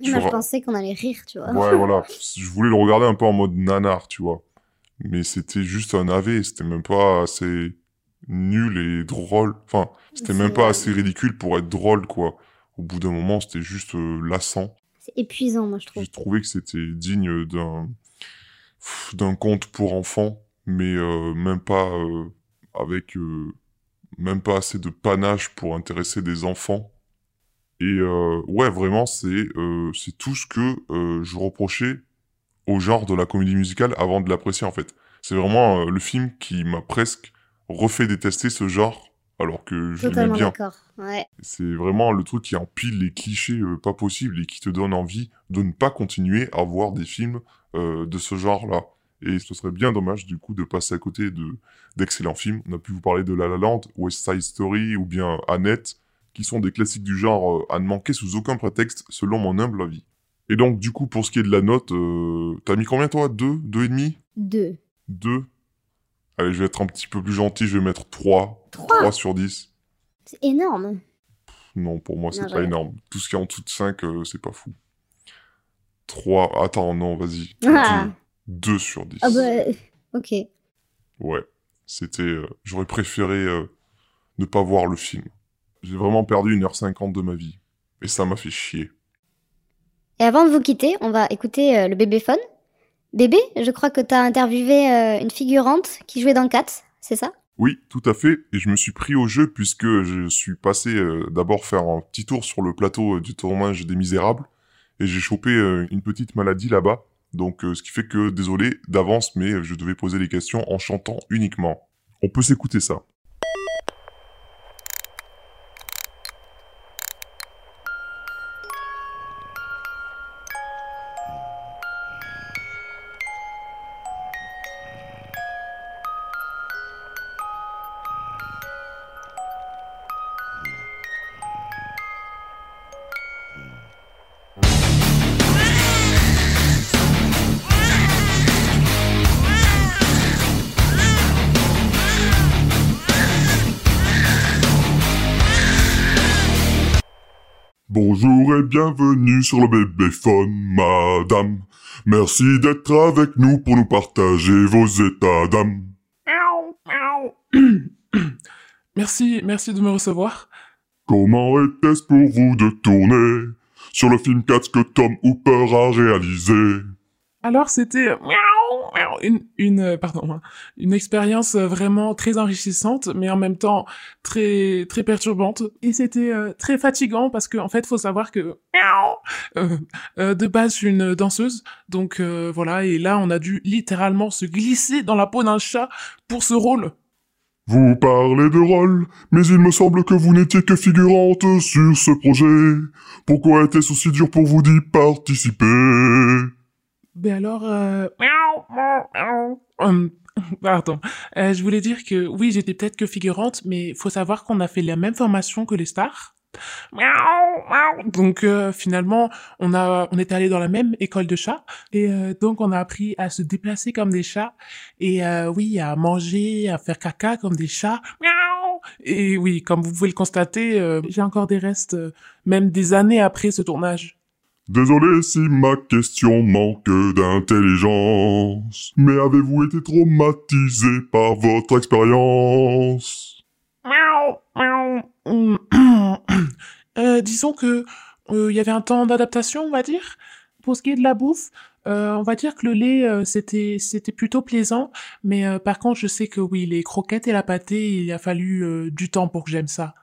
Moi, je pensais qu'on allait rire, tu vois. Ouais, voilà. <laughs> Je voulais le regarder un peu en mode nanar, tu vois. Mais c'était juste un AV, c'était même pas assez nul et drôle. Enfin, c'était même pas assez ridicule pour être drôle, quoi. Au bout d'un moment, c'était juste euh, lassant. C'est épuisant, moi, je trouve. J'ai trouvé que c'était digne d'un d'un conte pour enfants, mais euh, même pas euh, avec euh, même pas assez de panache pour intéresser des enfants. Et ouais, vraiment, c'est c'est tout ce que je reprochais au genre de la comédie musicale avant de l'apprécier en fait. C'est vraiment le film qui m'a presque refait détester ce genre alors que je l'aimais bien. Ouais. C'est vraiment le truc qui empile les clichés euh, pas possibles et qui te donne envie de ne pas continuer à voir des films euh, de ce genre-là. Et ce serait bien dommage du coup de passer à côté de d'excellents films. On a pu vous parler de La La Land, West Side Story ou bien Annette, qui sont des classiques du genre euh, à ne manquer sous aucun prétexte selon mon humble avis. Et donc du coup pour ce qui est de la note, t'as mis combien toi? Deux? Deux et demi? Deux. Deux? Allez, je vais être un petit peu plus gentil, je vais mettre 3. Trois 3 sur 10. C'est énorme. Non, pour moi, c'est pas énorme. Tout ce qui est en dessous de 5, euh, c'est pas fou. 3. Attends, non, vas-y. <laughs> Ah. 2 sur 10. Ah bah, ok. Ouais. C'était. euh, J'aurais préféré euh, ne pas voir le film. J'ai vraiment perdu 1h50 de ma vie. Et ça m'a fait chier. Et avant de vous quitter, on va écouter euh, le bébéphone. Bébé, je crois que t'as interviewé euh, une figurante qui jouait dans Cats, c'est ça? Oui, tout à fait. Et je me suis pris au jeu puisque je suis passé euh, d'abord faire un petit tour sur le plateau euh, du tournage des Misérables. Et j'ai chopé euh, une petite maladie là-bas. Donc, ce qui fait que, désolé d'avance, mais je devais poser les questions en chantant uniquement. On peut s'écouter ça. Bienvenue sur le bébéphone, madame. Merci d'être avec nous pour nous partager vos états d'âme. <clears throat> Merci, merci de me recevoir. Comment était-ce pour vous de tourner sur le film 4 que Tom Hooper a réalisé? Alors c'était une, une, euh, pardon, une expérience euh, vraiment très enrichissante, mais en même temps très, très perturbante. Et c'était euh, très fatigant parce qu'en en fait, faut savoir que de base, je suis une danseuse, donc voilà. Et là, on a dû littéralement se glisser dans la peau d'un chat pour ce rôle. Vous parlez de rôle, mais il me semble que vous n'étiez que figurante sur ce projet. Pourquoi était-ce aussi dur pour vous d'y participer? Ben alors, euh... hum, pardon. Euh, je voulais dire que oui, j'étais peut-être que figurante, mais faut savoir qu'on a fait la même formation que les stars. Donc euh, finalement, on a, on est allé dans la même école de chats et euh, donc on a appris à se déplacer comme des chats et euh, oui, à manger, à faire caca comme des chats. Et oui, comme vous pouvez le constater, euh, j'ai encore des restes, euh, même des années après ce tournage. Désolé si ma question manque d'intelligence, mais avez-vous été traumatisé par votre expérience? <coughs> Euh, disons que euh, il y avait un temps d'adaptation, on va dire. Pour ce qui est de la bouffe, euh, on va dire que le lait c'était c'était plutôt plaisant, mais par contre je sais que oui les croquettes et la pâtée il a fallu du temps pour que j'aime ça.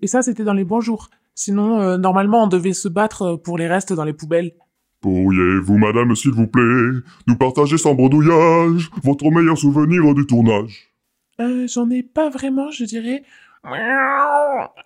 Et ça c'était dans les bons jours. Sinon euh, normalement on devait se battre pour les restes dans les poubelles. Pourriez-vous, madame, s'il vous plaît, nous partager sans bredouillage votre meilleur souvenir du tournage? Euh, J'en ai pas vraiment, je dirais.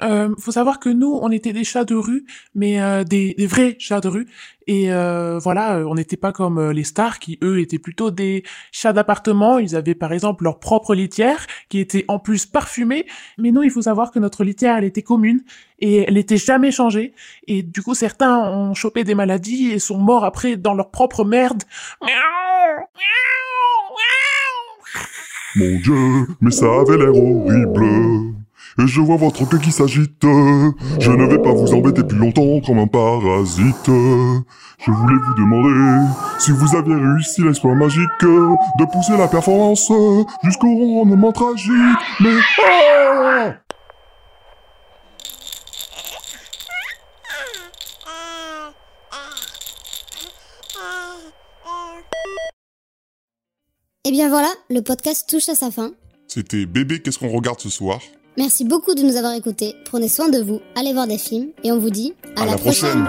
Euh, faut savoir que nous, on était des chats de rue, mais euh, des, des vrais chats de rue. Et euh, voilà, euh, on n'était pas comme euh, les stars qui, eux, étaient plutôt des chats d'appartement. Ils avaient par exemple leur propre litière, qui était en plus parfumée. Mais nous, il faut savoir que notre litière, elle était commune et elle n'était jamais changée. Et du coup, certains ont chopé des maladies et sont morts après dans leur propre merde. Mon Dieu, mais ça avait l'air horrible. Et je vois votre queue qui s'agite. Je ne vais pas vous embêter plus longtemps comme un parasite. Je voulais vous demander si vous aviez réussi l'exploit magique de pousser la performance jusqu'au rendement tragique. Mais ah Et bien voilà, le podcast touche à sa fin. C'était Bébé, qu'est-ce qu'on regarde ce soir? Merci beaucoup de nous avoir écoutés. Prenez soin de vous, allez voir des films et on vous dit à, À la prochaine.